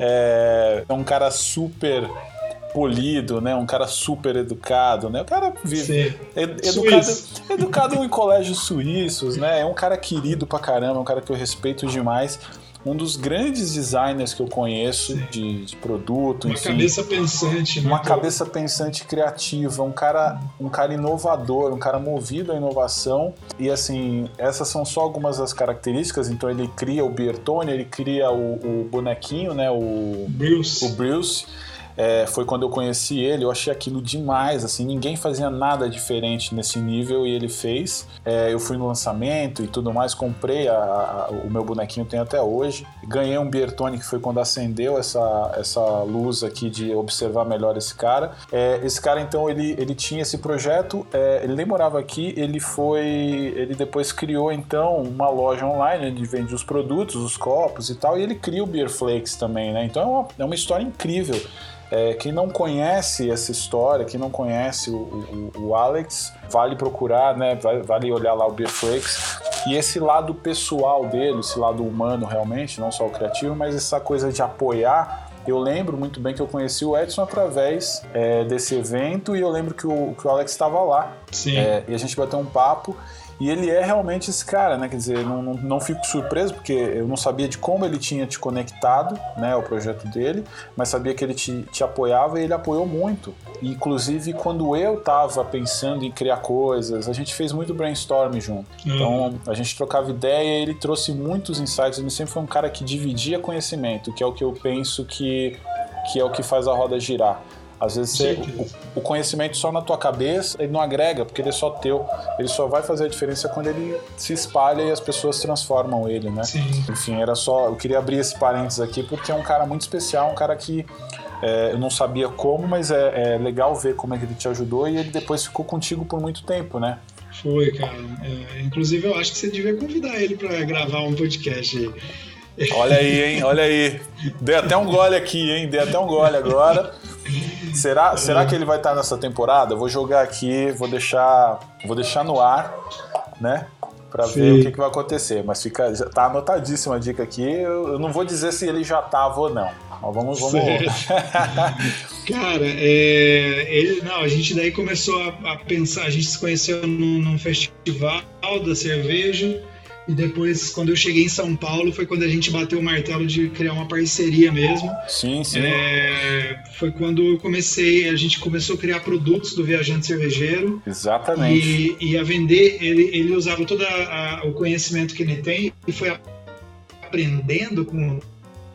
É, é um cara super polido, né? Um cara super educado, né? O cara vive ed educado, educado em colégios suíços, né? É um cara querido pra caramba, um cara que eu respeito demais um dos grandes designers que eu conheço de, de, produto. Uma enfim, cabeça pensante, né? Uma cabeça pensante criativa, um cara, um cara inovador, um cara movido à inovação. E assim, essas são só algumas das características. Então ele cria o Bertone, ele cria o, o bonequinho, né? O Bruce. O Bruce é, foi quando eu conheci ele, eu achei aquilo demais, assim, ninguém fazia nada diferente nesse nível e ele fez. É, eu fui no lançamento e tudo mais, comprei a, a, o meu bonequinho, tem até hoje. Ganhei um Bertone que foi quando acendeu essa, essa luz aqui de observar melhor esse cara. É, esse cara, então, ele, ele tinha esse projeto, é, ele nem morava aqui, ele foi. Ele depois criou, então, uma loja online onde vende os produtos, os copos e tal, e ele cria o Beer Flakes também, né? Então é uma, é uma história incrível. É, quem não conhece essa história, quem não conhece o, o, o Alex, vale procurar, né? Vale olhar lá o Beer Flakes. E esse lado pessoal dele, esse lado humano realmente, não só o criativo, mas essa coisa de apoiar eu lembro muito bem que eu conheci o Edson através é, desse evento e eu lembro que o, que o Alex estava lá. É, e a gente bateu um papo e ele é realmente esse cara, né? Quer dizer, não, não, não, fico surpreso, porque eu não sabia de como ele tinha te conectado, né, ao projeto dele, mas sabia que ele te, te apoiava e ele apoiou muito. E, inclusive, quando eu tava pensando em criar coisas, a gente fez muito brainstorm junto. Uhum. Então, a gente trocava ideia ele trouxe muitos insights. Ele sempre foi um cara que dividia conhecimento, que é o que eu penso que, que é o que faz a roda girar. Às vezes você, o, o, conhecimento só na tua cabeça, ele não agrega, porque ele é só teu. Ele só vai fazer a diferença quando ele se espalha e as pessoas transformam ele, né? Sim. Enfim, era só. Eu queria abrir esse parênteses aqui porque é um cara muito especial, um cara que é, eu não sabia como, mas é, é, legal ver como é que ele te ajudou e ele depois ficou contigo por muito tempo, né? Foi, cara. É, inclusive, eu acho que você devia convidar ele para gravar um podcast aí. Olha aí, hein? Olha aí. Dei até um gole aqui, hein? Dei até um gole agora. Será, será que ele vai estar nessa temporada? vou jogar aqui, vou deixar, vou deixar no ar, né? Para ver o que, que, vai acontecer. Mas fica, tá anotadíssima a dica aqui. Eu, eu, não vou dizer se ele já tava ou não. Mas vamos, vamos. Cara, é, ele, não, a gente daí começou a, a pensar. A gente se conheceu num, num festival da cerveja. E depois, quando eu cheguei em São Paulo, foi quando a gente bateu o martelo de criar uma parceria mesmo. Sim, sim. É, foi quando eu comecei, a gente começou a criar produtos do Viajante Cervejeiro. Exatamente. E, e a vender, ele, ele usava todo a, o conhecimento que ele tem e foi aprendendo com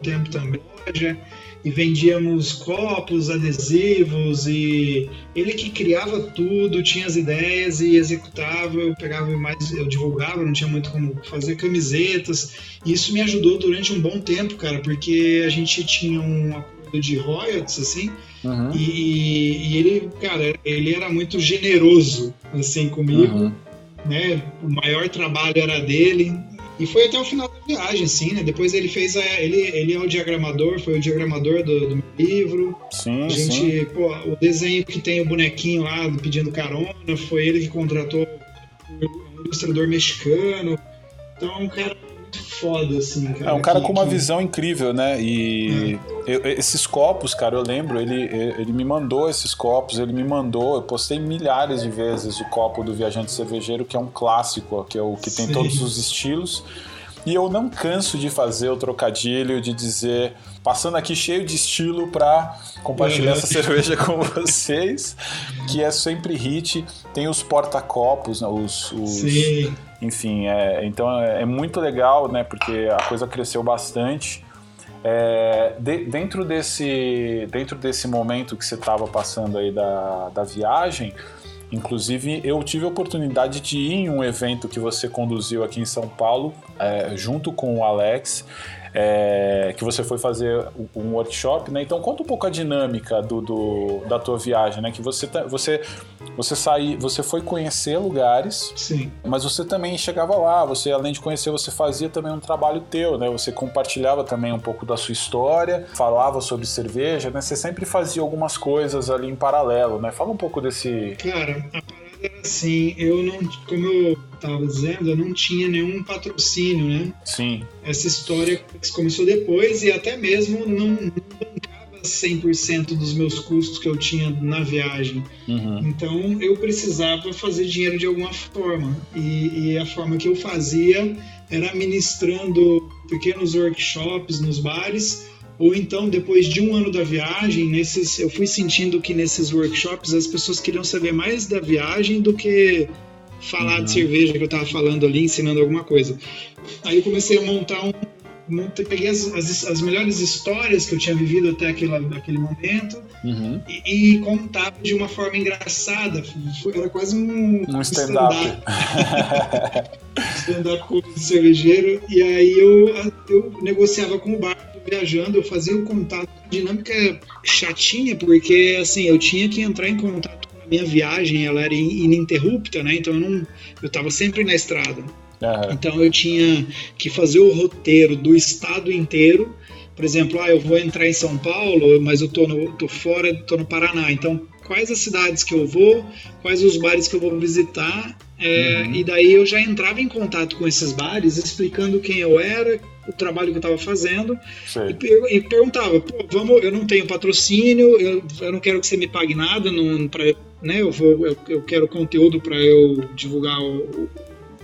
tempo também loja e vendíamos copos, adesivos e ele que criava tudo, tinha as ideias e executava, eu pegava mais, eu divulgava, não tinha muito como fazer camisetas. E isso me ajudou durante um bom tempo, cara, porque a gente tinha um acordo de royalties assim, uhum. e, e, ele, cara, ele era muito generoso assim comigo. Uhum. Né? O maior trabalho era dele, e foi até o final da viagem, assim, né? Depois ele fez a, ele, ele é o diagramador, foi o diagramador do, do meu livro. Sim, a gente, sim. pô, o desenho que tem o bonequinho lá pedindo carona, foi ele que contratou um ilustrador mexicano. Então é um cara foda, assim, cara. É um cara que, com uma que... visão incrível, né? E é. eu, esses copos, cara, eu lembro, ele, ele me mandou esses copos, ele me mandou, eu postei milhares de vezes o copo do Viajante Cervejeiro, que é um clássico, que é o que tem Sim. todos os estilos. E eu não canso de fazer o trocadilho de dizer, passando aqui cheio de estilo para compartilhar uhum. essa cerveja com vocês, que é sempre hit. Tem os porta-copos, né, os, os, Sim. Enfim, é, então é, é, muito legal, né? Porque a coisa cresceu bastante. É, de, dentro, desse, dentro desse momento que você estava passando aí da, da viagem, Inclusive, eu tive a oportunidade de ir em um evento que você conduziu aqui em São Paulo, é, junto com o Alex, é, que você foi fazer um workshop, né? Então conta um pouco a dinâmica do, do da tua viagem, né? Que você você você sair, você foi conhecer lugares, sim, mas você também chegava lá, você além de conhecer, você fazia também um trabalho teu, né? Você compartilhava também um pouco da sua história, falava sobre cerveja, né? Você sempre fazia algumas coisas ali em paralelo, né? Fala um pouco desse. Cara, assim, eu não, como eu estava dizendo, eu não tinha nenhum patrocínio, né? Sim. Essa história começou depois e até mesmo não, não bancava 100% dos meus custos que eu tinha na viagem. Uhum. Então eu precisava fazer dinheiro de alguma forma. E, e a forma que eu fazia era ministrando pequenos workshops nos bares ou então depois de um ano da viagem, nesses, eu fui sentindo que nesses workshops as pessoas queriam saber mais da viagem do que falar uhum. de cerveja que eu estava falando ali, ensinando alguma coisa. Aí eu comecei a montar um. Montei, peguei as, as, as, melhores histórias que eu tinha vivido até aquele, aquele momento uhum. e, e contava de uma forma engraçada. Foi, era quase um, um stand-up. stand-up com o cervejeiro. E aí eu, eu negociava com o bar viajando, eu fazia o contato. A dinâmica chatinha, porque assim, eu tinha que entrar em contato com a minha viagem, ela era ininterrupta, né? Então eu não. Eu tava sempre na estrada. Uhum. Então eu tinha que fazer o roteiro do estado inteiro. Por exemplo, ah, eu vou entrar em São Paulo, mas eu tô, no, tô fora, tô no Paraná. Então, quais as cidades que eu vou, quais os bares que eu vou visitar, é, uhum. e daí eu já entrava em contato com esses bares, explicando quem eu era, o trabalho que eu estava fazendo e, e, perguntava, pô, vamos, eu não tenho patrocínio, eu, eu não quero que você me pague nada, não, pra, né, eu, vou, eu, eu quero conteúdo para eu divulgar o,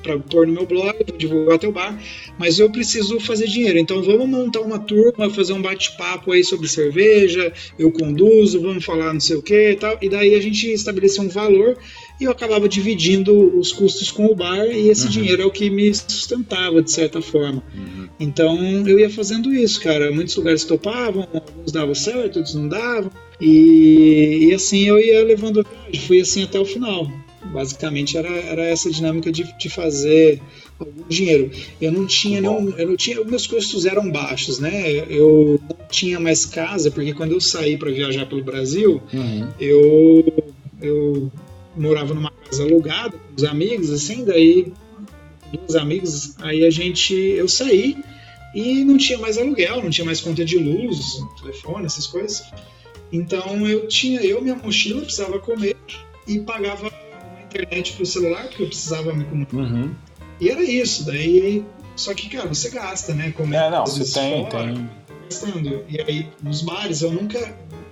para pôr no meu blog, divulgar teu bar, mas eu preciso fazer dinheiro. Então vamos montar uma turma, fazer um bate-papo aí sobre cerveja, eu conduzo, vamos falar não sei o que e tal. E daí a gente estabeleceu um valor e eu acabava dividindo os custos com o bar e esse uhum. dinheiro é o que me sustentava de certa forma. Uhum. Então eu ia fazendo isso, cara. Muitos lugares topavam, alguns davam certo, outros não davam. E, e assim eu ia levando a viagem. Fui assim até o final. Basicamente era, era essa dinâmica de, de fazer algum dinheiro. Eu não tinha nenhum, eu não tinha, meus custos eram baixos, né? Eu não tinha mais casa porque quando eu saí para viajar pelo Brasil, uhum. eu eu morava numa casa alugada com os amigos, assim, daí duas amigos, aí a gente, eu saí e não tinha mais aluguel, não tinha mais conta de luz, telefone, essas coisas. Então eu tinha, eu minha mochila precisava comer e pagava internet pro celular porque eu precisava me comunicar. Uhum. E era isso, daí só que cara, você gasta, né? Comer é, não, você tem, fora, tem. Gastando. E aí nos bares eu nunca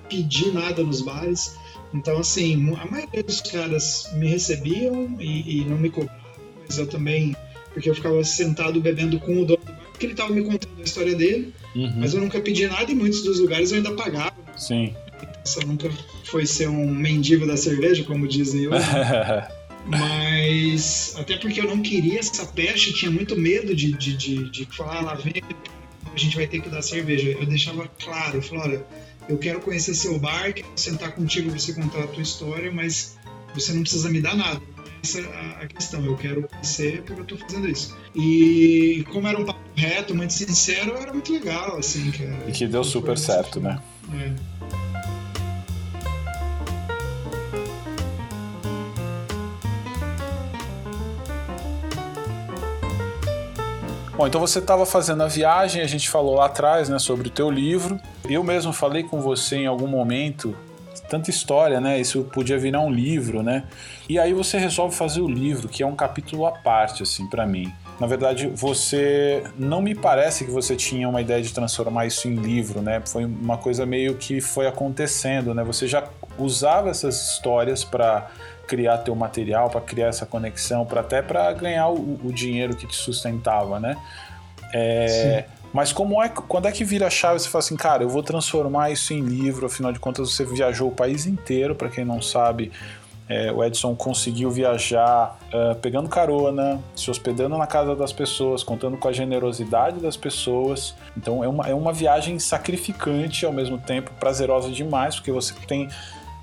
pedi nada nos bares. Então, assim, a maioria dos caras me recebiam e, e não me cobravam, mas eu também, porque eu ficava sentado bebendo com o dono do bar, porque ele estava me contando a história dele, uhum. mas eu nunca pedi nada e muitos dos lugares eu ainda pagava. Sim. Só nunca foi ser um mendigo da cerveja, como dizem hoje. mas até porque eu não queria essa peste, tinha muito medo de, de, de, de falar lá vem a gente vai ter que dar cerveja. Eu deixava claro, eu falava, olha, eu quero conhecer seu bar, quero sentar contigo, você contar a tua história, mas você não precisa me dar nada. Essa é a questão, eu quero conhecer porque eu estou fazendo isso. E como era um papo reto, muito sincero, era muito legal, assim, cara. E que deu super certo, né? É. Bom, então você estava fazendo a viagem, a gente falou lá atrás, né, sobre o teu livro. Eu mesmo falei com você em algum momento, tanta história, né? Isso podia virar um livro, né? E aí você resolve fazer o livro, que é um capítulo à parte, assim, para mim. Na verdade, você não me parece que você tinha uma ideia de transformar isso em livro, né? Foi uma coisa meio que foi acontecendo, né? Você já usava essas histórias para criar teu material, para criar essa conexão, para até para ganhar o, o, dinheiro que te sustentava, né? É, mas como é, quando é que vira a chave você fala assim, cara, eu vou transformar isso em livro, afinal de contas você viajou o país inteiro, para quem não sabe, é, o Edson conseguiu viajar uh, pegando carona, se hospedando na casa das pessoas, contando com a generosidade das pessoas. Então é uma, é uma viagem sacrificante ao mesmo tempo prazerosa demais, porque você tem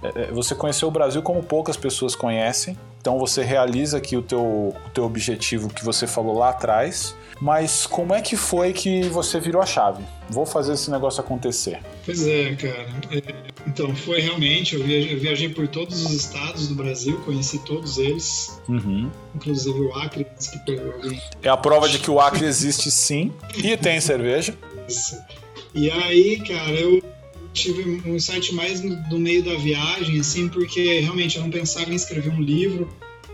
é, é, você conheceu o Brasil como poucas pessoas conhecem. Então você realiza aqui o teu, o teu objetivo que você falou lá atrás. Mas como é que foi que você virou a chave? Vou fazer esse negócio acontecer. Pois é, cara. É, então, foi realmente. Eu viajei, eu viajei, por todos os estados do Brasil, conheci todos eles. Uhum. Inclusive o Acre, que pegou alguém. É a prova de que o Acre existe sim. E tem cerveja. Isso. E aí, cara, eu tive um insight mais no, no, meio da viagem, assim, porque realmente eu não pensava em escrever um livro,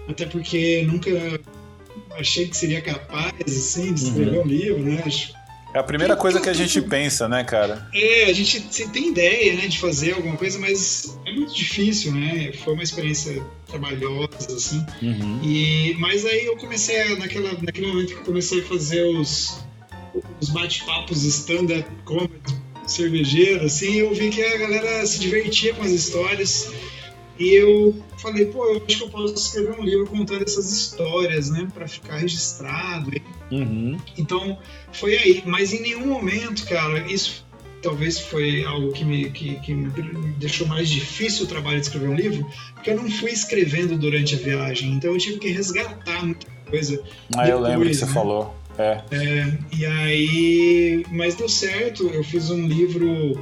até porque nunca achei que seria capaz, assim, de escrever uhum. um livro, né? É a primeira coisa que a gente pensa, né, cara? É, a gente tem ideia, né, de fazer alguma coisa, mas é muito difícil, né? Foi uma experiência trabalhosa, assim. Uhum. E, mas aí eu comecei, naquela, naquele momento que eu comecei a fazer os, os bate-papos stand-up comedy cervejeiro, assim, eu vi que a galera se divertia com as histórias. E eu falei, pô, eu acho que eu posso escrever um livro contando essas histórias, né, para ficar registrado. Uhum. Então, foi aí. Mas em nenhum momento, cara, isso talvez foi algo que me, que, que me deixou mais difícil o trabalho de escrever um livro, porque eu não fui escrevendo durante a viagem. Então, eu tive que resgatar muita coisa. Ah, eu lembro que você né? falou. É. é. E aí, mas deu certo. Eu fiz um livro,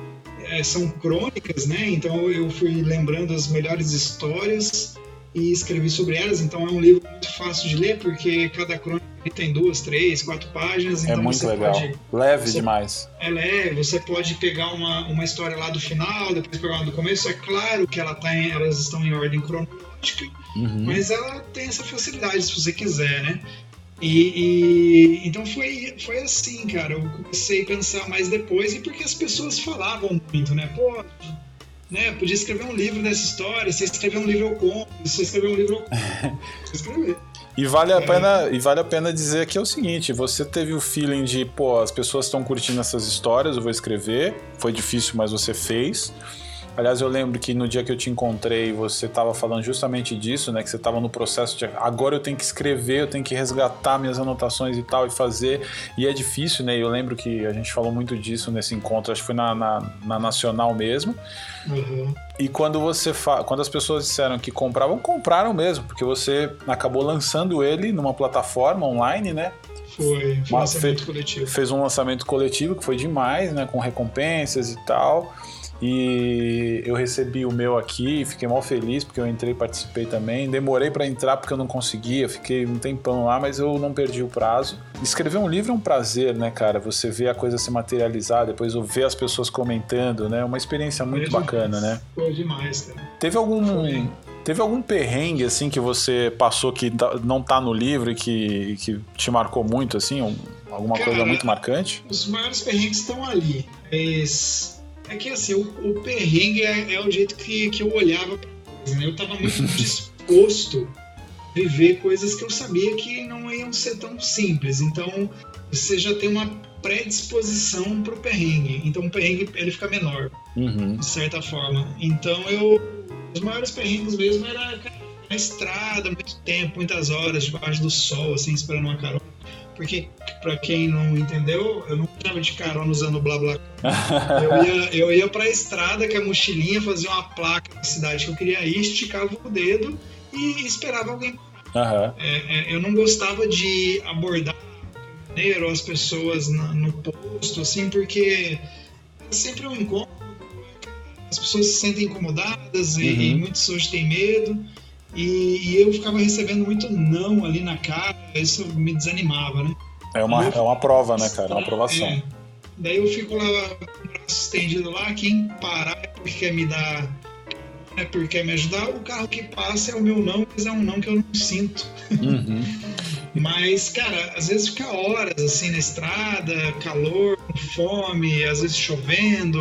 é, são crônicas, né? Então eu fui lembrando as melhores histórias e escrevi sobre elas. Então é um livro muito fácil de ler porque cada crônica tem duas, três, quatro páginas. É então muito legal. Pode, leve você, demais. É leve. Você pode pegar uma, uma história lá do final, depois pegar uma do começo. É claro que ela tá em, elas estão em ordem cronológica, uhum. mas ela tem essa facilidade se você quiser, né? E, e, então foi, foi assim, cara. Eu comecei a pensar mais depois, e porque as pessoas falavam muito, né? Pô, né, podia escrever um livro dessa história, se escrever um livro eu compro, se escrever um livro eu compro. escrever. E vale, a é. pena, e vale a pena dizer que é o seguinte: você teve o feeling de, pô, as pessoas estão curtindo essas histórias, eu vou escrever. Foi difícil, mas você fez. Aliás, eu lembro que no dia que eu te encontrei, você estava falando justamente disso, né? Que você estava no processo de agora eu tenho que escrever, eu tenho que resgatar minhas anotações e tal e fazer. E é difícil, né? Eu lembro que a gente falou muito disso nesse encontro, acho que foi na, na, na Nacional mesmo. Uhum. E quando você fa... quando as pessoas disseram que compravam, compraram mesmo, porque você acabou lançando ele numa plataforma online, né? Foi, foi um lançamento coletivo. Fez um lançamento coletivo que foi demais, né? Com recompensas e tal. E eu recebi o meu aqui, fiquei mal feliz porque eu entrei e participei também. Demorei para entrar porque eu não conseguia, fiquei um tempão lá, mas eu não perdi o prazo. Escrever um livro é um prazer, né, cara? Você vê a coisa se materializar, depois eu ver as pessoas comentando, né? É uma experiência muito Foi bacana, demais. né? Foi demais, cara. Teve algum. Foi. Teve algum perrengue assim que você passou que tá, não tá no livro e que, que te marcou muito, assim? Alguma cara, coisa muito marcante? Os maiores perrengues estão ali. Mas é que assim, o, o perrengue é, é, o jeito que, que eu olhava pra coisa, né? Eu tava muito disposto a viver coisas que eu sabia que não iam ser tão simples. Então, você já tem uma predisposição pro perrengue. Então, o perrengue ele fica menor, uhum. de certa forma. Então, eu. Os maiores perrengues mesmo era na estrada, muito tempo, muitas horas, debaixo do sol, assim, esperando uma carona porque para quem não entendeu, eu não estava de carona usando blá blá. eu ia, eu ia para a estrada com a mochilinha, fazia uma placa na cidade que eu queria ir, esticava o dedo e esperava alguém. Uhum. É, é, eu não gostava de abordar maneiro as pessoas no, no posto, assim, porque é sempre um incômodo, as pessoas se sentem incomodadas uhum. e, e muitos hoje têm medo. E, e, eu ficava recebendo muito não ali na cara, isso me desanimava, né? É uma, eu, é uma prova, né, cara? É uma aprovação. É, daí eu fico lá com o braço estendido lá, quem parar é porque quer me dar, é porque quer me ajudar, o carro que passa é o meu não, mas é um não que eu não sinto. Uhum. mas, cara, às vezes fica horas assim na estrada, calor, fome, às vezes chovendo.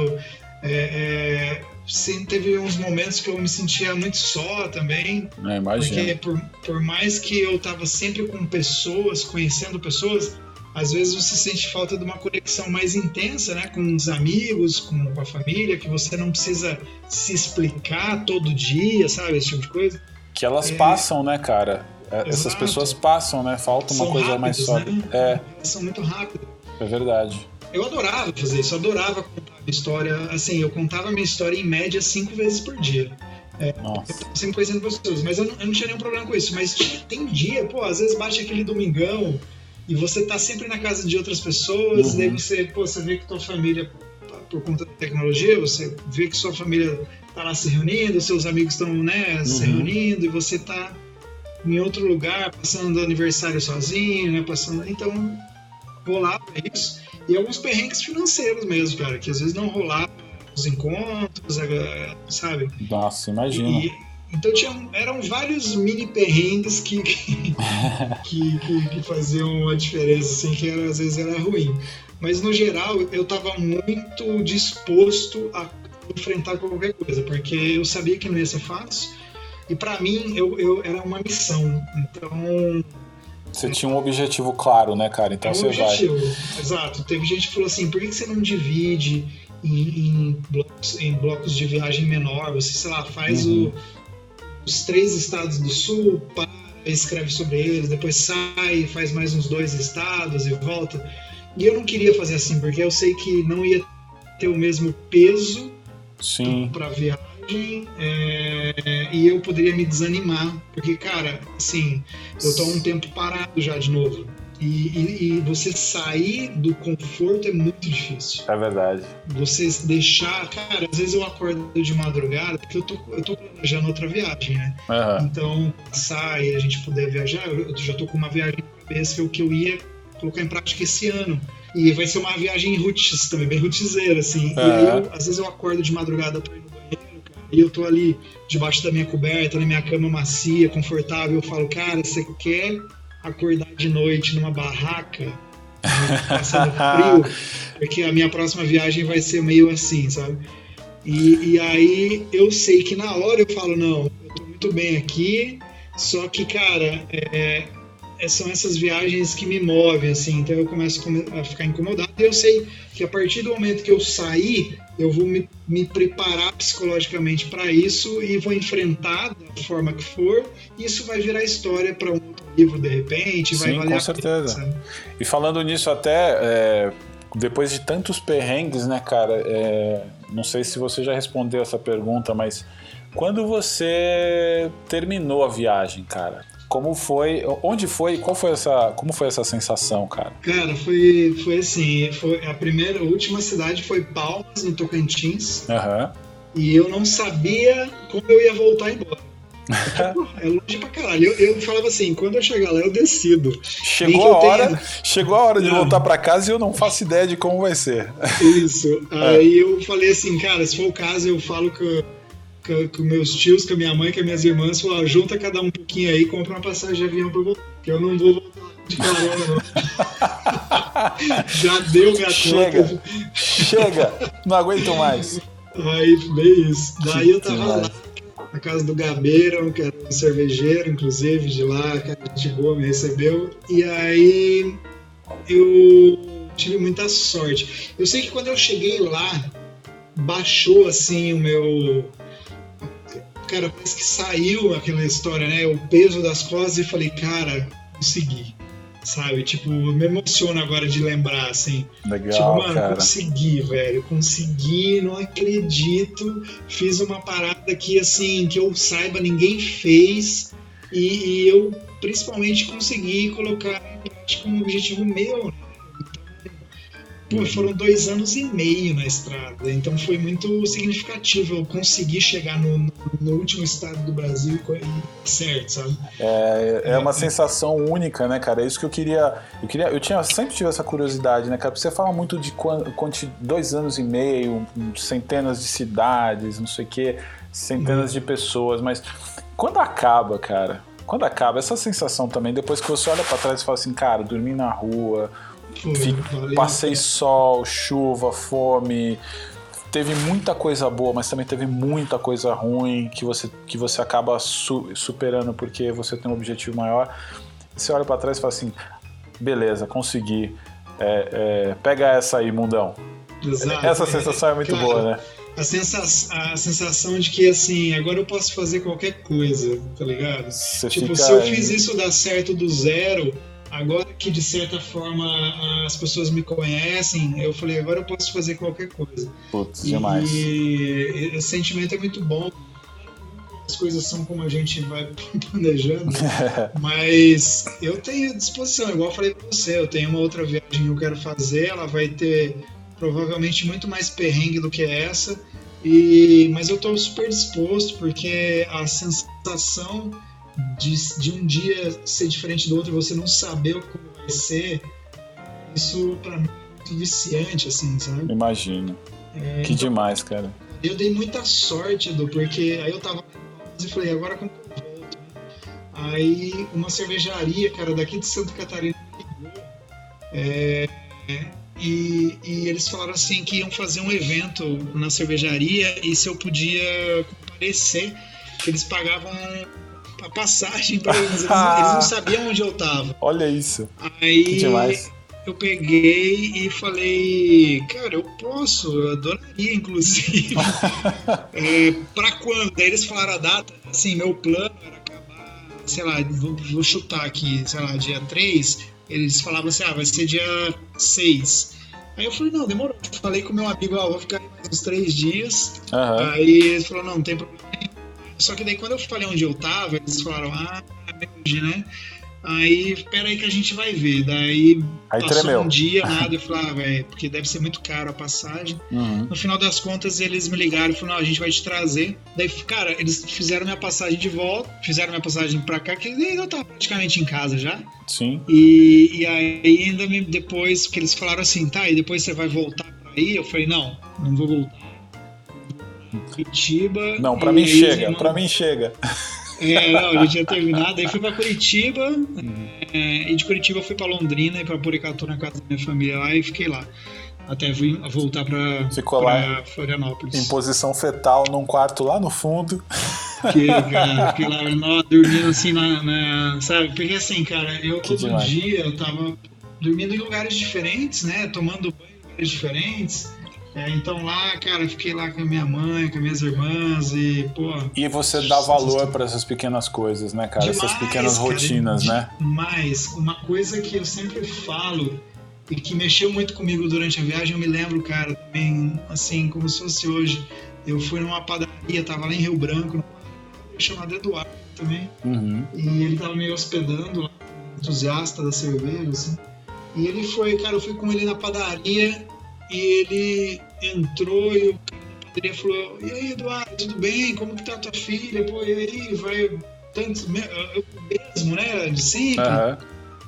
É, é, sim, teve uns momentos que eu me sentia muito só também. É, porque por, por mais que eu tava sempre com pessoas, conhecendo pessoas, às vezes você sente falta de uma conexão mais intensa, né, com os amigos, com, a família, que você não precisa se explicar todo dia, sabe, esse tipo de coisa. Que elas é... passam, né, cara? É, essas pessoas passam, né? Falta uma São coisa rápidos, mais sólida. Né? É. São muito rápidas. É verdade. Eu adorava fazer isso, adorava contar minha história. Assim, eu contava minha história em média cinco vezes por dia. É, Nossa. Eu sempre conhecendo pessoas, mas eu não, eu não, tinha nenhum problema com isso. Mas tinha, tem dia, pô, às vezes bate aquele domingão e você tá sempre na casa de outras pessoas, uhum. daí você, pô, você vê que tua família, por conta da tecnologia, você vê que sua família tá lá se reunindo, seus amigos estão, né, se uhum. reunindo e você tá em outro lugar, passando aniversário sozinho, né, passando. Então, rolava isso. E alguns perrengues financeiros mesmo, cara, que às vezes não rolava os encontros, sabe? Nossa, imagina. E, então tinha, eram vários mini perrengues que, que, que, que, faziam a diferença, assim, que era, às vezes era ruim. Mas no geral eu estava muito disposto a enfrentar qualquer coisa, porque eu sabia que não ia ser fácil. E para mim eu, eu, era uma missão. Então você tinha um objetivo claro, né, cara? Então é um você objetivo. vai. Exato. Teve gente que falou assim: por que você não divide em, em, blocos, em blocos de viagem menor? Você, sei lá, faz uhum. o, os três estados do sul, para, escreve sobre eles, depois sai, faz mais uns dois estados e volta. E eu não queria fazer assim, porque eu sei que não ia ter o mesmo peso para viagem é, e eu poderia me desanimar, porque, cara, assim, eu tô há um tempo parado já de novo. E, e, e, você sair do conforto é muito difícil. É verdade. Você deixar. Cara, às vezes eu acordo de madrugada, porque eu tô, eu tô planejando outra viagem, né? Uhum. Então, sair a gente puder viajar, eu já tô com uma viagem na cabeça que é o que eu ia colocar em prática esse ano. E vai ser uma viagem roots também, bem rootzeira, assim. Uhum. E aí, eu, às vezes eu acordo de madrugada pra ir e eu tô ali debaixo da minha coberta, na minha cama macia, confortável, eu falo, cara, você quer acordar de noite numa barraca, passando frio, porque a minha próxima viagem vai ser meio assim, sabe? E, e aí eu sei que na hora eu falo, não, eu tô muito bem aqui, só que, cara, é, é, são essas viagens que me movem, assim, então eu começo a ficar incomodado e eu sei que a partir do momento que eu sair eu vou me, me preparar psicologicamente para isso e vou enfrentar da forma que for. Isso vai virar história para um outro livro de repente. Vai Sim, com certeza. Pena, e falando nisso, até é, depois de tantos perrengues, né, cara? É, não sei se você já respondeu essa pergunta, mas quando você terminou a viagem, cara? Como foi? Onde foi? Qual foi essa? Como foi essa sensação, cara? Cara, foi, foi assim. Foi a primeira, a última cidade foi Palmas, no Tocantins. Uhum. E eu não sabia como eu ia voltar embora. é longe pra caralho. Eu, eu, falava assim, quando eu chegar lá, eu decido. Chegou a hora, tenha... chegou a hora de não. voltar para casa e eu não faço ideia de como vai ser. Isso. É. Aí eu falei assim, cara, se for o caso, eu falo que com, com, meus tios, com a minha mãe, com as minhas irmãs, falar, junta cada um um pouquinho aí e compra uma passagem de avião pra voltar. Que eu não vou voltar de carona, não. Já deu minha chega, conta. Chega, não aguento mais. Aí, bem isso. Daí eu tava lá na casa do Gabeira, que era um cervejeiro, inclusive, de lá, que a gente boa me recebeu. E aí eu tive muita sorte. Eu sei que quando eu cheguei lá, baixou assim o meu cara, parece que saiu aquela história, né? O peso das costas e falei, cara, consegui. sabe? Tipo, me emociona agora de lembrar, assim. Legal, tipo, mano, cara. consegui, velho. Consegui, não acredito. Fiz uma parada que, assim, que eu saiba, ninguém fez. E, e eu, principalmente, consegui colocar em prática um objetivo meu, né? Pô, foram dois anos e meio na estrada, então foi muito significativo eu conseguir chegar no, no, último estado do Brasil e certo, sabe? É, é uma sensação única, né, cara? É isso que eu queria. Eu queria. Eu tinha sempre tive essa curiosidade, né, cara? Você fala muito de quanti, dois anos e meio, centenas de cidades, não sei o quê, centenas de pessoas, mas quando acaba, cara? Quando acaba, essa sensação também, depois que você olha para trás e fala assim, cara, dormi na rua, Fico, passei sol, chuva, fome. Teve muita coisa boa, mas também teve muita coisa ruim que você, que você acaba su superando porque você tem um objetivo maior. Você olha para trás e fala assim: beleza, consegui. É, é, pega essa aí, mundão. Exato. Essa sensação é, muito Cara, boa, né? A sensação, a sensação de que, assim, agora eu posso fazer qualquer coisa, tá ligado? Você tipo, se eu fiz isso dar certo do zero, agora que de certa forma as pessoas me conhecem, eu falei, agora eu posso fazer qualquer coisa. Putz, demais. E esse sentimento é muito bom. As coisas são como a gente vai planejando, mas eu tenho disposição, igual eu falei pra você, eu tenho uma outra viagem que eu quero fazer, ela vai ter provavelmente muito mais perrengue do que essa, e, mas eu estou super disposto porque a sensação de, de um dia ser diferente do outro e você não saber como vai ser, isso para mim é muito viciante, assim, sabe? Imagino. É, que então, demais, cara. Eu dei muita sorte, Edu, porque aí eu tava e falei, agora como eu volto? Aí uma cervejaria, cara, daqui de Santa Catarina ligou. É, e, e, eles falaram assim que iam fazer um evento na cervejaria e se eu podia comparecer, eles pagavam a passagem para eles. Eles, eles não sabiam onde eu tava. Olha isso. Aí que demais. eu peguei e falei, cara, eu posso, eu adoraria, inclusive. é, para quando? Daí eles falaram a data, assim, meu plano era acabar, sei lá, vou, vou chutar aqui, sei lá, dia 3. Eles falavam assim, ah, vai ser dia 6. Aí eu falei, não, demorou. Falei com meu amigo, ó, vou ficar mais uns três dias. Uhum. Aí ele falou, não, não tem problema só que daí quando eu falei onde eu tava, eles falaram, ah, é hoje, né? Aí, espera aí que a gente vai ver. Daí aí passou tremeu. um dia, nada, eu falei, ah, velho, porque deve ser muito caro a passagem. Uhum. No final das contas, eles me ligaram e falaram, não, a gente vai te trazer. Daí, cara, eles fizeram minha passagem de volta, fizeram minha passagem pra cá, que eu tava praticamente em casa já. Sim. E, e aí ainda me, depois, que eles falaram assim, tá, e depois você vai voltar pra aí? Eu falei, não, não vou voltar Curitiba. Não, para mim chega, não... para mim chega. É, não, eu já tinha terminado. Aí fui para Curitiba, uhum. é, e de Curitiba fui para Londrina e para Puricatu na casa da minha família lá e fiquei lá. Até vim voltar para Florianópolis. Em posição fetal num quarto lá no fundo. Que, cara, fiquei lá no, dormindo assim na, na, Sabe? Porque assim, cara, eu que todo demais. dia eu tava dormindo em lugares diferentes, né? Tomando banho em lugares diferentes. É, então lá, cara, fiquei lá com a minha mãe, com as minhas irmãs e, pô. E você dá valor para essas pequenas coisas, né, cara? Demais, essas pequenas cara, rotinas, né? Mas uma coisa que eu sempre falo e que mexeu muito comigo durante a viagem, eu me lembro, cara, também, assim, como se fosse hoje. Eu fui numa padaria, tava lá em Rio Branco, chamado Eduardo também. Uhum. E ele tava me hospedando lá, entusiasta da cerveja, assim. E ele foi, cara, eu fui com ele na padaria e ele entrou e o padaria falou: E aí, Eduardo, tudo bem? Como que tá tua filha? Pô, e aí, vai. Tanto, eu mesmo, né? De sempre. Uhum.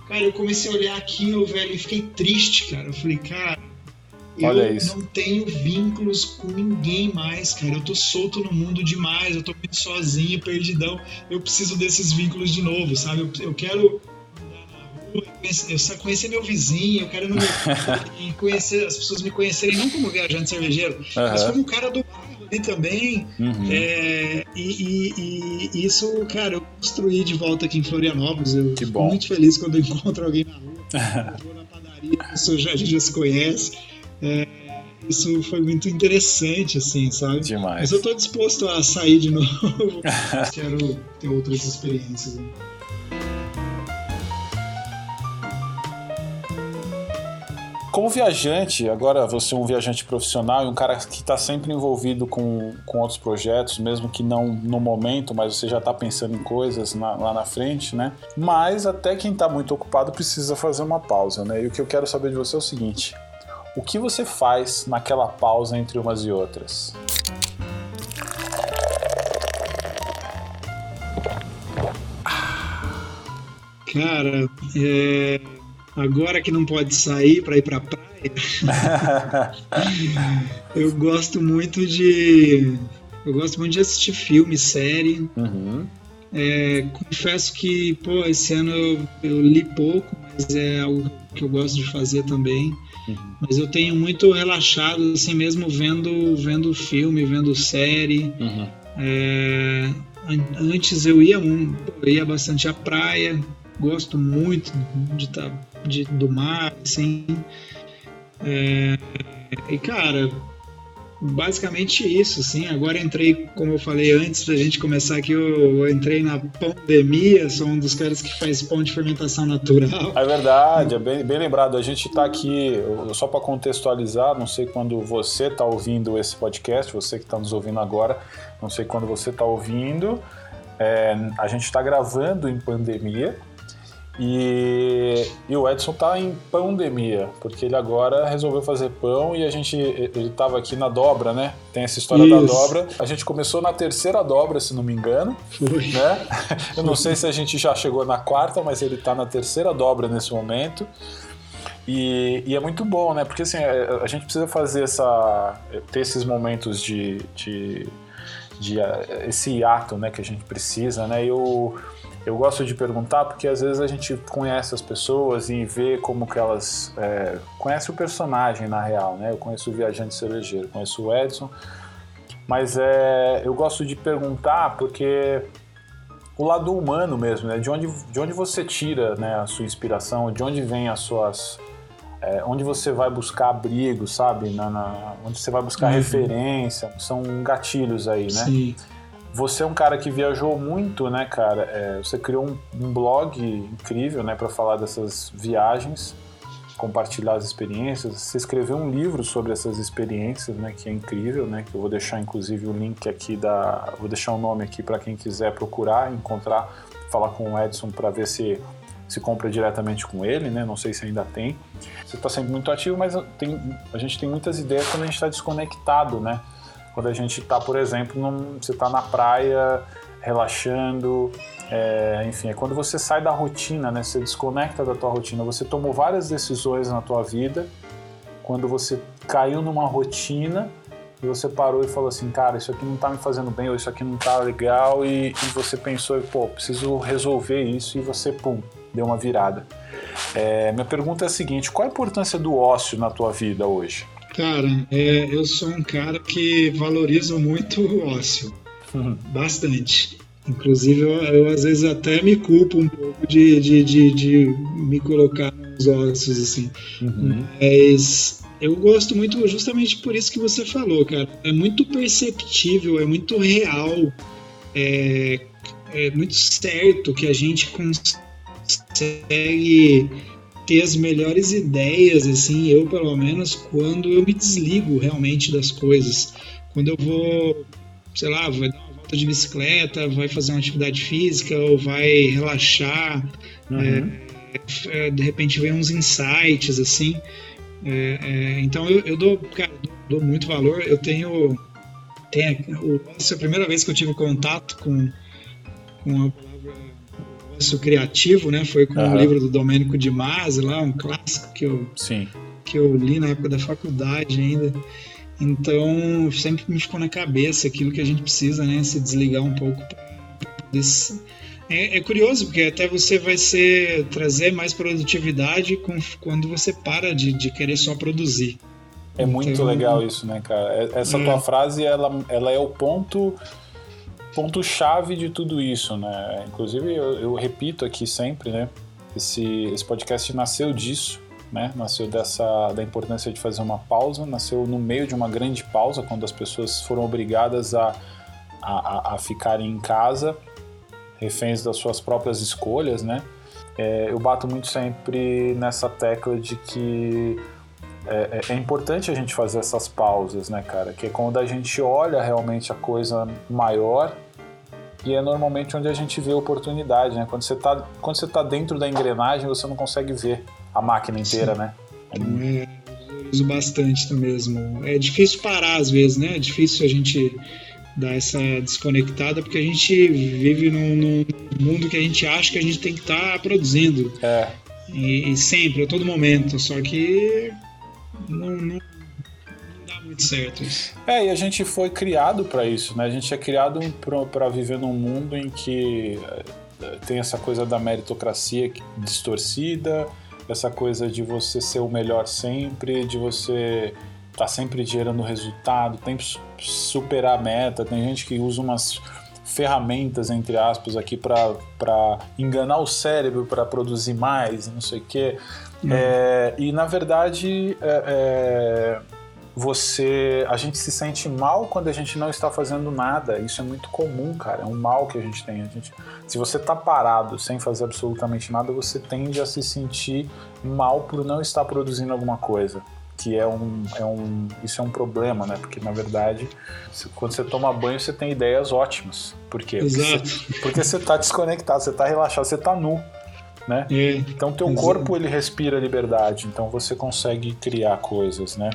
Cara, eu comecei a olhar aquilo, velho, e fiquei triste, cara. Eu falei, cara, eu não tenho vínculos com ninguém mais, cara. Eu tô solto no mundo demais, eu tô muito sozinho, perdidão. Eu preciso desses vínculos de novo, sabe? Eu, eu quero eu só conhecer meu vizinho, eu quero e conhecer, as pessoas me conhecerem não como viajante cervejeiro, uhum. mas como um cara do ali também. Uhum. É, e, e, e, isso, cara, eu construí de volta aqui em Florianópolis. Eu que fico bom. muito feliz quando eu encontro alguém na rua, vou na padaria, isso já, a gente já se conhece. É, isso foi muito interessante, assim, sabe? Demais. Mas eu tô disposto a sair de novo. Quero ter outras experiências. Né? Como viajante, agora você é um viajante profissional e um cara que está sempre envolvido com, com outros projetos, mesmo que não no momento, mas você já está pensando em coisas na, lá na frente, né? Mas até quem está muito ocupado precisa fazer uma pausa, né? E o que eu quero saber de você é o seguinte: o que você faz naquela pausa entre umas e outras? Cara, é... agora que não pode sair para ir para praia, eu gosto muito de eu gosto muito de assistir filme, série. Uhum. É, confesso que pô, esse ano eu, eu, li pouco, mas é algo que eu gosto de fazer também. Uhum. Mas eu tenho muito relaxado, assim mesmo vendo vendo filme, vendo série. Uhum. É, antes eu ia, um, eu ia bastante à praia, gosto muito de tá, de, do mar, assim. É, e cara, basicamente isso, assim. Agora entrei, como eu falei antes da gente começar aqui, eu, eu, entrei na pandemia, sou um dos caras que faz pão de fermentação natural. É verdade, é bem, bem lembrado. A gente está aqui, só para contextualizar, não sei quando você está ouvindo esse podcast, você que está nos ouvindo agora, não sei quando você está ouvindo. É, a gente está gravando em pandemia, e, e, o Edson tá em pandemia, porque ele agora resolveu fazer pão e a gente. Ele tava aqui na dobra, né? Tem essa história Isso. da dobra. A gente começou na terceira dobra, se não me engano. Né? Eu não sei se a gente já chegou na quarta, mas ele tá na terceira dobra nesse momento. E, e, é muito bom, né? Porque assim, é, a gente precisa fazer essa. ter esses momentos de. de, de esse ato né, que a gente precisa, né? E o eu gosto de perguntar porque às vezes a gente conhece as pessoas e vê como que elas é, conhece o personagem na real, né? Eu conheço o viajante cervejeiro, conheço o Edson, mas é, eu gosto de perguntar porque o lado humano mesmo, né? De onde, de onde você tira né, a sua inspiração, de onde vem as suas é, onde você vai buscar abrigo, sabe? Na, na, onde você vai buscar uhum. referência. São gatilhos aí, né? Sim. Você é um cara que viajou muito, né, cara? É, você criou um, um, blog incrível, né, para falar dessas viagens, compartilhar as experiências. Você escreveu um livro sobre essas experiências, né, que é incrível, né? Que eu vou deixar inclusive o link aqui da, vou deixar o um nome aqui para quem quiser procurar, encontrar, falar com o Edson para ver se se compra diretamente com ele, né? Não sei se ainda tem. Você está sempre muito ativo, mas tem, a gente tem muitas ideias quando a gente está desconectado, né? Quando a gente está, por exemplo, num, você está na praia, relaxando, é, enfim, é quando você sai da rotina, né? Você desconecta da tua rotina. Você tomou várias decisões na tua vida, quando você caiu numa rotina e você parou e falou assim, cara, isso aqui não está me fazendo bem, ou isso aqui não está legal, e, e, você pensou, pô, preciso resolver isso, e você, pum, deu uma virada. É, minha pergunta é a seguinte, qual a importância do ócio na tua vida hoje? Cara, é, eu sou um cara que valoriza muito o ócio. Uhum. Bastante. Inclusive, eu, eu, às vezes até me culpo um pouco de, de, de, de me colocar nos ossos, assim. Uhum. Mas eu gosto muito justamente por isso que você falou, cara. É muito perceptível, é muito real, é, é muito certo que a gente consegue ter as melhores ideias, assim, eu pelo menos, quando eu me desligo realmente das coisas. Quando eu vou, sei lá, vou dar uma volta de bicicleta, vai fazer uma atividade física ou vai relaxar, uhum. é, de repente vem uns insights, assim. É, é então eu, eu, dou, cara, dou, dou muito valor. Eu tenho. tenho é a primeira vez que eu tive contato com, com a processo criativo, né? Foi com uhum. o livro do Domênico de Masi, lá, um clássico que eu, Sim. que eu li na época da faculdade ainda. Então, sempre me ficou na cabeça aquilo que a gente precisa, né? Se desligar um pouco desse. É, é curioso, porque até você vai ser trazer mais produtividade com, quando você para de, de querer só produzir. É muito então, legal isso, né, cara? É, essa é. tua frase, ela, ela é o ponto ponto-chave de tudo isso, né? Inclusive, eu, eu, repito aqui sempre, né? Esse, esse podcast nasceu disso, né? Nasceu dessa da importância de fazer uma pausa, nasceu no meio de uma grande pausa, quando as pessoas foram obrigadas a, a, a ficarem em casa, reféns das suas próprias escolhas, né? É, eu bato muito sempre nessa tecla de que é, é, é, importante a gente fazer essas pausas, né, cara? Que é quando a gente olha realmente a coisa maior e é normalmente onde a gente vê oportunidade, né? Quando você está quando você tá dentro da engrenagem, você não consegue ver a máquina inteira, Sim. né? É, uso bastante mesmo. É difícil parar às vezes, né? É difícil a gente dar essa desconectada porque a gente vive num, num mundo que a gente acha que a gente tem que estar tá produzindo. É. E, e, sempre, a todo momento. Só que não, não, dá muito certo isso. É, e a gente foi criado para isso, né? A gente é criado para viver num mundo em que eh, tem essa coisa da meritocracia distorcida, essa coisa de você ser o melhor sempre, de você estar tá sempre gerando resultado, tem que superar a meta. Tem gente que usa umas ferramentas, entre aspas, aqui para enganar o cérebro para produzir mais, não sei o quê. Hum. É, e na verdade, é, é, você, a gente se sente mal quando a gente não está fazendo nada. Isso é muito comum, cara. É um mal que a gente tem. A gente, se você está parado sem fazer absolutamente nada, você tende a se sentir mal por não estar produzindo alguma coisa que é um, é um isso é um problema, né? Porque na verdade, quando você toma banho, você tem ideias ótimas. Por quê? Exato. Porque você, porque você tá desconectado, você tá relaxado, você tá nu, né? É, então teu exato. corpo ele respira liberdade, então você consegue criar coisas, né?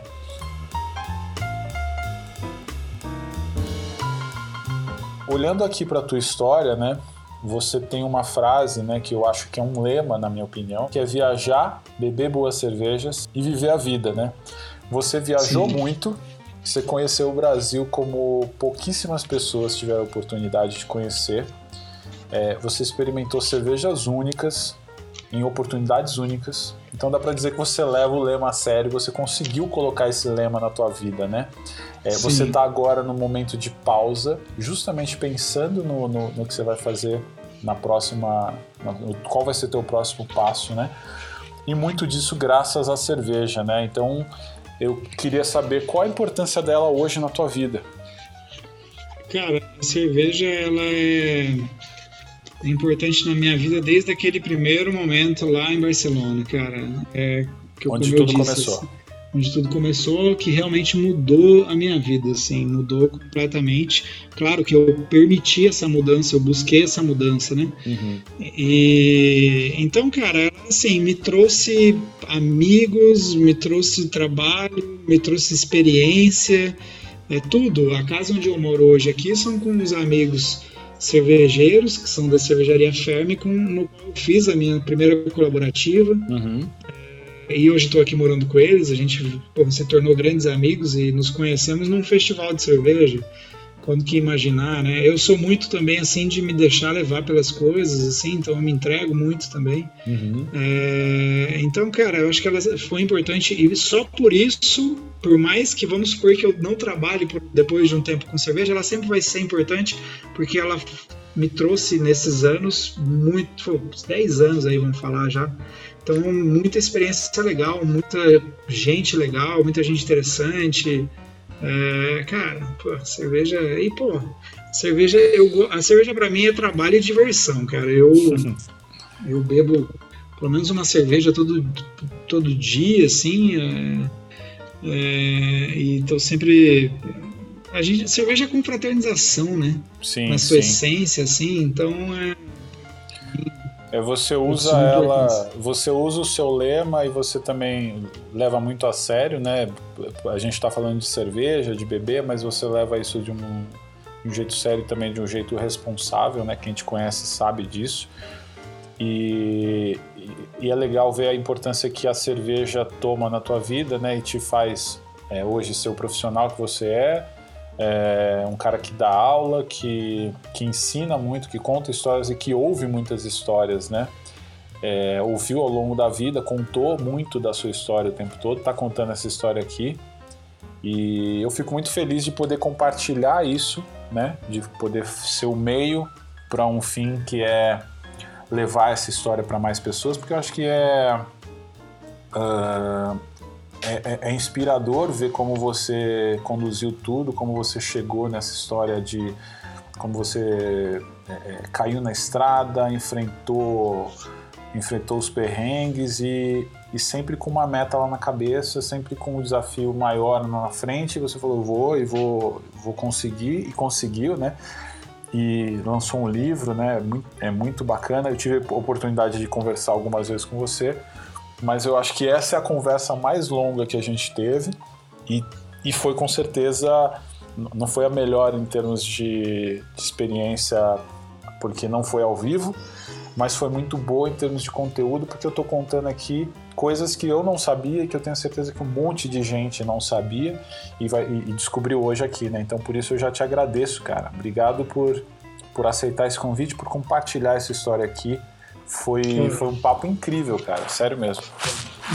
Olhando aqui para tua história, né? você tem uma frase, né, que eu acho que é um lema, na minha opinião, que é viajar, beber boas cervejas e viver a vida, né? Você viajou Sim. muito, você conheceu o Brasil como pouquíssimas pessoas tiveram a oportunidade de conhecer. É, você experimentou cervejas únicas, em oportunidades únicas. Então dá para dizer que você leva o lema a sério, você conseguiu colocar esse lema na tua vida, né? É, você está agora no momento de pausa, justamente pensando no, no, no, que você vai fazer na próxima, qual vai ser teu próximo passo, né? E muito disso graças à cerveja, né? Então eu queria saber qual a importância dela hoje na tua vida. Cara, a cerveja ela é é importante na minha vida desde aquele primeiro momento lá em Barcelona, cara. É, que eu, onde tudo disse, começou. Assim, onde tudo começou, que realmente mudou a minha vida, assim, mudou completamente. Claro que eu permiti essa mudança, eu busquei essa mudança, né? Uhum. E então, cara, assim, me trouxe amigos, me trouxe trabalho, me trouxe experiência, é tudo. A casa onde eu moro hoje aqui são com os amigos cervejeiros, que são da cervejaria Ferme, com, no qual eu fiz a minha primeira colaborativa. Uhum. É, e hoje estou aqui morando com eles, a gente pô, se tornou grandes amigos e nos conhecemos num festival de cerveja. Quando que imaginar, né? Eu sou muito também assim de me deixar levar pelas coisas, assim, então eu me entrego muito também. Uhum. É, então, cara, eu acho que ela foi importante e só por isso por mais que vamos supor que eu não trabalhe depois de um tempo com cerveja, ela sempre vai ser importante porque ela me trouxe nesses anos muito, 10 anos aí vamos falar já. Então, muita experiência legal, muita gente legal, muita gente interessante. É, cara, pô, cerveja. E, pô, cerveja, eu, a cerveja para mim é trabalho e diversão, cara. Eu, eu bebo pelo menos uma cerveja todo, todo dia, assim. É, é, e então sempre. A gente, cerveja é com fraternização, né? Sim. Na sua sim. essência, assim, então é. É, você usa ela, você usa o seu lema e você também leva muito a sério, né? A gente está falando de cerveja, de beber, mas você leva isso de um, de um jeito sério também, de um jeito responsável, né? Quem te conhece sabe disso. E, e, é legal ver a importância que a cerveja toma na tua vida, né? E te faz é, hoje ser o profissional que você é, é, um cara que dá aula, que, que ensina muito, que conta histórias e que ouve muitas histórias, né? É, ouviu ao longo da vida, contou muito da sua história o tempo todo, está contando essa história aqui. E eu fico muito feliz de poder compartilhar isso, né? De poder ser o meio para um fim que é levar essa história para mais pessoas, porque eu acho que é, uh, é, é, inspirador ver como você conduziu tudo, como você chegou nessa história de como você é, é, caiu na estrada, enfrentou enfrentou os perrengues e, e sempre com uma meta lá na cabeça, sempre com um desafio maior na frente. Você falou, vou e vou, vou conseguir, e conseguiu, né? E lançou um livro, né? É muito bacana. Eu tive a oportunidade de conversar algumas vezes com você, mas eu acho que essa é a conversa mais longa que a gente teve e, e foi com certeza não foi a melhor em termos de, de experiência porque não foi ao vivo, mas foi muito boa em termos de conteúdo, porque eu estou contando aqui coisas que eu não sabia que eu tenho certeza que um monte de gente não sabia e, vai, e, descobriu hoje aqui, né? Então por isso eu já te agradeço, cara. Obrigado por, por aceitar esse convite, por compartilhar essa história aqui. Foi, foi um papo incrível, cara. Sério mesmo.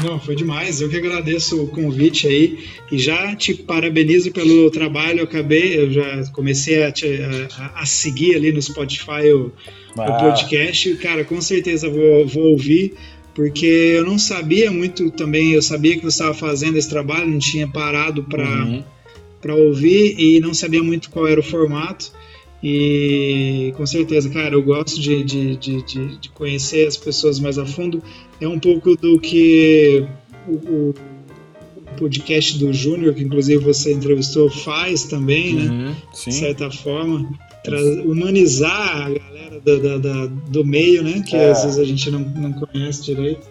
Não, foi demais. Eu que agradeço o convite aí e já te parabenizo pelo trabalho. Eu acabei, eu já comecei a, te, a, a seguir ali no Spotify o, ah. o, podcast. Cara, com certeza vou, vou ouvir, porque eu não sabia muito também. Eu sabia que você estava fazendo esse trabalho, não tinha parado para uhum. ouvir e não sabia muito qual era o formato. E com certeza, cara, eu gosto de, de, de, de, conhecer as pessoas mais a fundo. É um pouco do que o, o podcast do Júnior, que inclusive você entrevistou, faz também, né? Uhum, de certa forma. humanizar a galera da, da, da, do meio, né? Que é. às vezes a gente não, não conhece direito.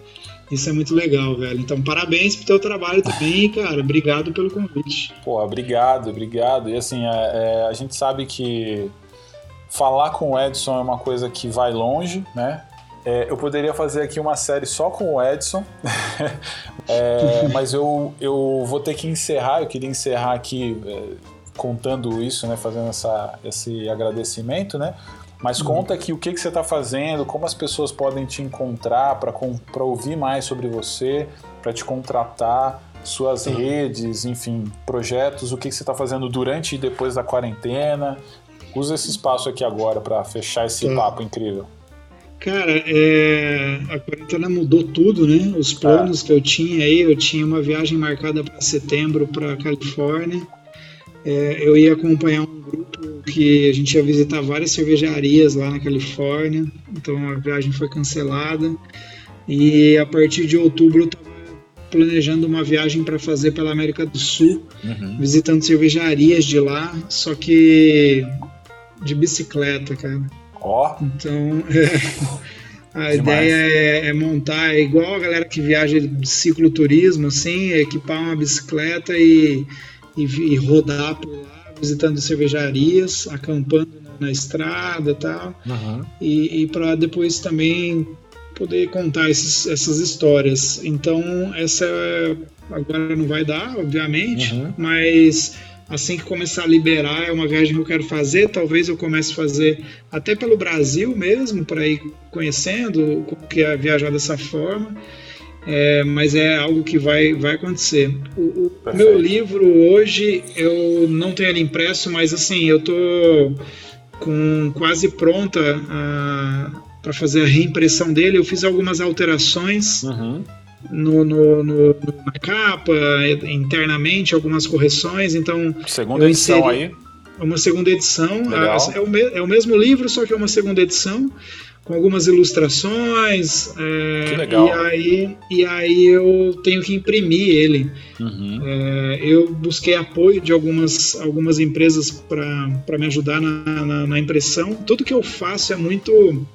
Isso é muito legal, velho. Então, parabéns pro teu trabalho também, cara. Obrigado pelo convite. Pô, obrigado, obrigado. E assim, é, é, a gente sabe que falar com o Edson é uma coisa que vai longe, né? É, eu poderia fazer aqui uma série só com o Edson, é, mas eu, eu vou ter que encerrar. Eu queria encerrar aqui é, contando isso, né? Fazendo essa, esse agradecimento, né? Mas uhum. conta aqui o que, que você está fazendo, como as pessoas podem te encontrar para ouvir mais sobre você, para te contratar, suas uhum. redes, enfim, projetos, o que, que você está fazendo durante e depois da quarentena. Usa esse espaço aqui agora para fechar esse tá. papo incrível. Cara, é... a quarentena mudou tudo, né? Os planos é. que eu tinha aí, eu tinha uma viagem marcada para setembro para Califórnia. É, eu ia acompanhar um grupo que a gente ia visitar várias cervejarias lá na Califórnia, então a viagem foi cancelada. E a partir de outubro eu estava planejando uma viagem para fazer pela América do Sul, uhum. visitando cervejarias de lá, só que de bicicleta, cara. Ó. Oh. Então, a Demais. ideia é, é, montar, é igual a galera que viaja de cicloturismo, assim, equipar uma bicicleta e e, e rodar por lá, visitando cervejarias, acampando na, na estrada tal, uhum. e, e para depois também poder contar esses, essas histórias. Então, essa agora não vai dar, obviamente, uhum. mas assim que começar a liberar, é uma viagem que eu quero fazer. Talvez eu comece a fazer até pelo Brasil mesmo, para ir conhecendo como que é viajar dessa forma é, mas é algo que vai, vai acontecer. O, o meu livro hoje eu não tenho ele impresso, mas assim eu tô com quase pronta para fazer a reimpressão dele. Eu fiz algumas alterações. Uhum. No, no, no, na capa, internamente, algumas correções. Então, segunda edição aí? Uma segunda edição. é, o me, é o mesmo livro, só que é uma segunda edição com algumas ilustrações. É, que legal. E aí, e aí eu tenho que imprimir ele. Uhum. É, eu busquei apoio de algumas, algumas empresas para me ajudar na, na, na, impressão. Tudo que eu faço é muito.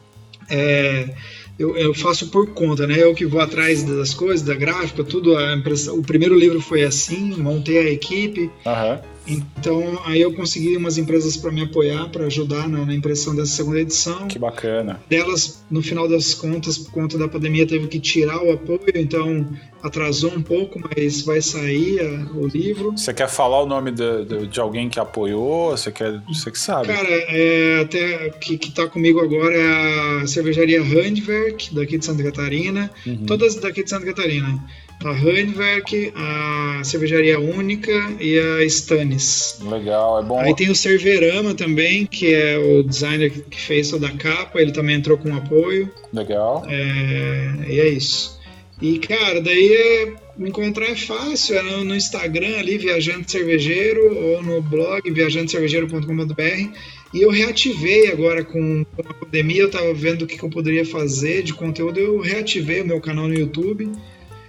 É, eu, eu, faço por conta, né? Eu que vou atrás das coisas, da gráfica, tudo. A impressão, o primeiro livro foi assim, montei a equipe. Uhum. Então, aí eu consegui umas empresas para me apoiar, para ajudar na, na, impressão dessa segunda edição. Que bacana. Delas, no final das contas, por conta da pandemia, teve que tirar o apoio, então atrasou um pouco, mas vai sair a, o livro. Você quer falar o nome de, de, de, alguém que apoiou? Você quer, você que sabe? Cara, é, até que, que tá comigo agora é a cervejaria Handwerk, daqui de Santa Catarina. Uhum. Todas daqui de Santa Catarina a Handwerk, a Cervejaria Única e a Stannis. Legal, é bom. Aí tem o Cerverama também, que é o designer que fez toda a capa, ele também entrou com apoio. Legal. É, e é isso. E, cara, daí é, me encontrar é fácil, é no, no, Instagram ali, Viajante Cervejeiro, ou no blog viajantecervejeiro.com.br. E eu reativei agora com, com a pandemia, eu tava vendo o que, que eu poderia fazer de conteúdo, eu reativei o meu canal no YouTube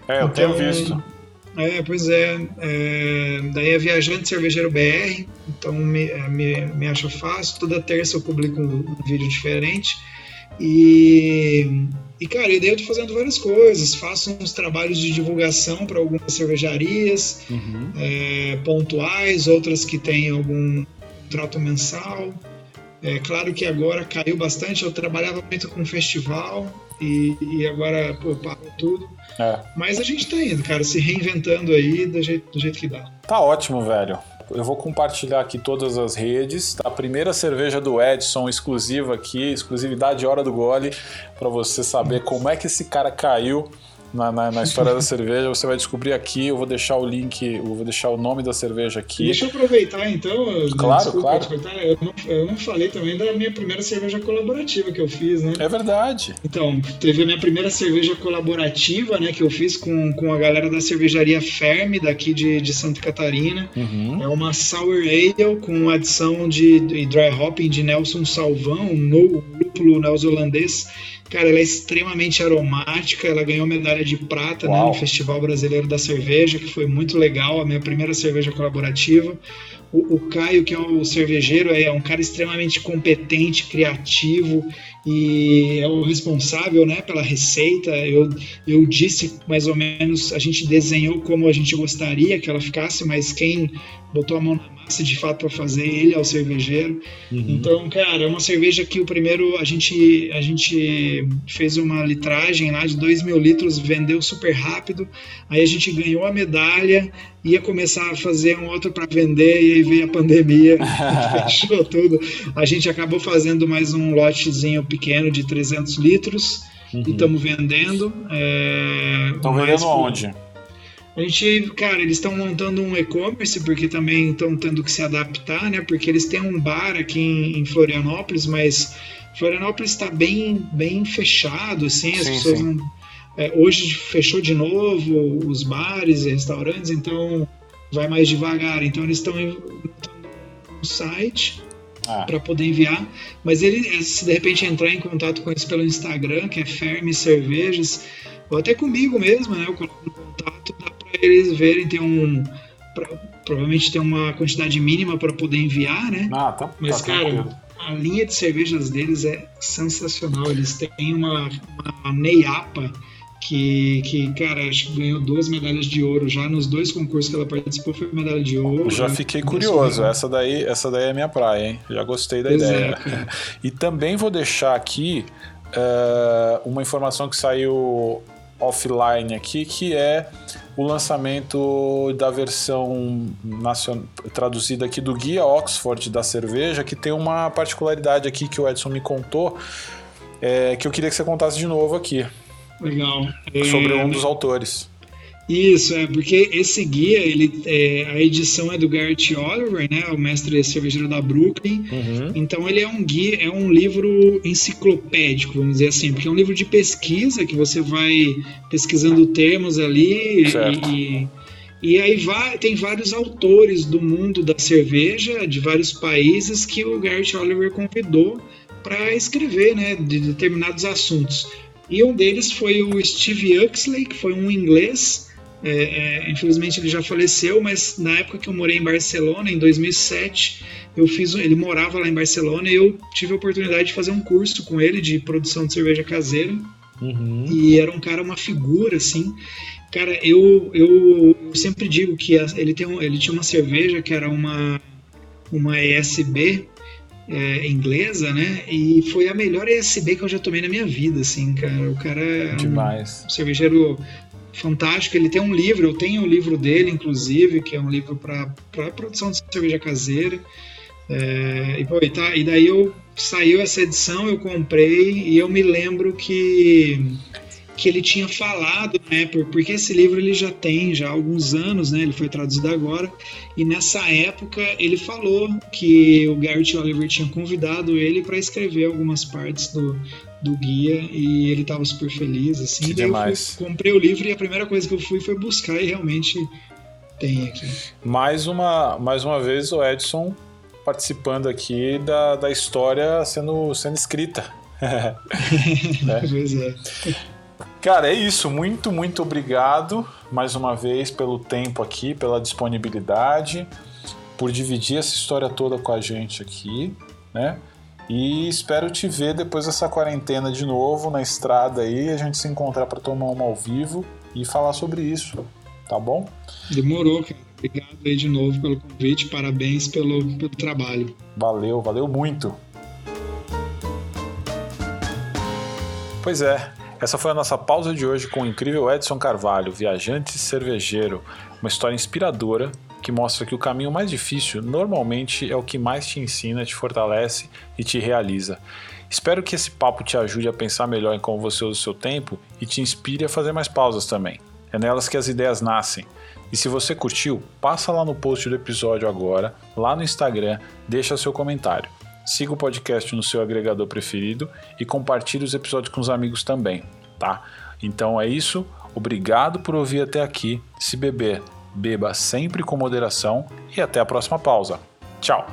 É, eu então, tenho visto. É, pois é, é, Daí é Viajante Cervejeiro BR, então me, é, me, me acha fácil. Toda terça eu publico um, um vídeo diferente. E, e, cara, e daí eu tô fazendo várias coisas. Faço uns trabalhos de divulgação para algumas cervejarias uhum. é, pontuais, outras que têm algum trato mensal. É claro que agora caiu bastante. Eu trabalhava muito com festival e, e agora pô, parou tudo. É. Mas a gente tá indo, cara, se reinventando aí do jeito, do jeito que dá. Tá ótimo, velho. Eu vou compartilhar aqui todas as redes. A primeira cerveja do Edson, exclusiva aqui, exclusividade Hora do Gole, para você saber como é que esse cara caiu na, na, na, história da cerveja. Você vai descobrir aqui. Eu vou deixar o link, eu vou deixar o nome da cerveja aqui. Deixa eu aproveitar então. Claro, Desculpa, claro. Eu não, eu não falei também da minha primeira cerveja colaborativa que eu fiz, né? É verdade. Então, teve a minha primeira cerveja colaborativa, né? Que eu fiz com, com a galera da cervejaria Ferme, daqui de, de Santa Catarina. Uhum. É uma Sour Ale com adição de, de dry hopping de Nelson Salvão, um lúpulo neozelandês Cara, ela é extremamente aromática. Ela ganhou medalha de prata né, no Festival Brasileiro da Cerveja, que foi muito legal. A minha primeira cerveja colaborativa. O, o Caio, que é o cervejeiro, é um cara extremamente competente, criativo e é o responsável né, pela receita. Eu, eu disse mais ou menos, a gente desenhou como a gente gostaria que ela ficasse, mas quem botou a mão na massa de fato para fazer ele é o cervejeiro. Uhum. Então, cara, é uma cerveja que o primeiro a gente, a gente fez uma litragem lá de 2 mil litros, vendeu super rápido. Aí a gente ganhou a medalha, ia começar a fazer um outro para vender e aí veio a pandemia, fechou tudo. A gente acabou fazendo mais um lotezinho pequeno de 300 litros uhum. e estamos vendendo. Estão é, vendendo onde? A gente, cara, eles estão montando um e-commerce porque também estão tendo que se adaptar, né? Porque eles têm um bar aqui em, em Florianópolis, mas Florianópolis está bem, bem fechado, assim, as sim, pessoas sim. não. É, hoje fechou de novo os bares e restaurantes, então vai mais devagar. Então eles estão no site ah. para poder enviar. Mas ele, é, se de repente entrar em contato com eles pelo Instagram, que é Ferme Cervejas, ou até comigo mesmo, né? Eu coloco no contato, dá eles verem, tem um. Pra, provavelmente tem uma quantidade mínima para poder enviar, né? Ah, tá. Mas, tá cara, tranquilo. a linha de cervejas deles é sensacional. Eles têm uma, uma Neiapa que, que, cara, acho que ganhou duas medalhas de ouro já nos dois concursos que ela participou, foi medalha de ouro. Já né? fiquei curioso, essa daí, essa daí é minha praia, hein? Já gostei da pois ideia. É, e também vou deixar aqui uh, uma informação que saiu offline aqui, que é o lançamento da versão traduzida aqui do Guia Oxford da cerveja, que tem uma particularidade aqui que o Edson me contou, é, que eu queria que você contasse de novo aqui. Legal. Sobre um dos autores. Isso, é porque esse guia, ele, é, a edição é do Garrett Oliver, né, o mestre cervejeiro da Brooklyn. Uhum. Então ele é um guia, é um livro enciclopédico, vamos dizer assim, porque é um livro de pesquisa que você vai pesquisando termos ali certo. e, e aí vai, tem vários autores do mundo da cerveja, de vários países, que o Garrett Oliver convidou para escrever, né, de determinados assuntos. E um deles foi o Steve Huxley, que foi um inglês. É, é, infelizmente ele já faleceu, mas na época que eu morei em Barcelona, em 2007, eu fiz, ele morava lá em Barcelona e eu tive a oportunidade de fazer um curso com ele de produção de cerveja caseira. Uhum. E era um cara, uma figura assim. Cara, eu, eu, eu sempre digo que ele, tem um, ele tinha uma cerveja que era uma, uma ESB, é, inglesa, né? E foi a melhor ESB que eu já tomei na minha vida, assim, cara. O cara é Demais. um cervejeiro fantástico. Ele tem um livro, eu tenho o um livro dele, inclusive, que é um livro para produção de cerveja caseira. É, e, pô, e, tá, e daí eu saiu essa edição, eu comprei e eu me lembro que que ele tinha falado, né? Porque esse livro ele já tem já alguns anos, né? Ele foi traduzido agora e nessa época ele falou que o Garrett Oliver tinha convidado ele para escrever algumas partes do, do guia e ele estava super feliz assim. Que demais. Eu comprei o livro e a primeira coisa que eu fui foi buscar e realmente tem aqui. Mais uma mais uma vez o Edson participando aqui da, da história sendo sendo escrita. né? pois é. Cara, é isso. Muito, muito obrigado mais uma vez pelo tempo aqui, pela disponibilidade, por dividir essa história toda com a gente aqui, né? E espero te ver depois dessa quarentena de novo na estrada aí, a gente se encontrar para tomar uma ao vivo e falar sobre isso, tá bom? Demorou, cara. Obrigado aí de novo pelo convite, parabéns pelo, pelo trabalho. Valeu, valeu muito. Pois é, essa foi a nossa pausa de hoje com o incrível Edson Carvalho, viajante cervejeiro, uma história inspiradora que mostra que o caminho mais difícil normalmente é o que mais te ensina, te fortalece e te realiza. Espero que esse papo te ajude a pensar melhor em como você usa o seu tempo e te inspire a fazer mais pausas também. É nelas que as ideias nascem. E se você curtiu, passa lá no post do episódio agora, lá no Instagram, deixa seu comentário. Siga o podcast no seu agregador preferido e compartilhe os episódios com os amigos também, tá? Então é isso. Obrigado por ouvir até aqui. Se beber, beba sempre com moderação e até a próxima pausa. Tchau!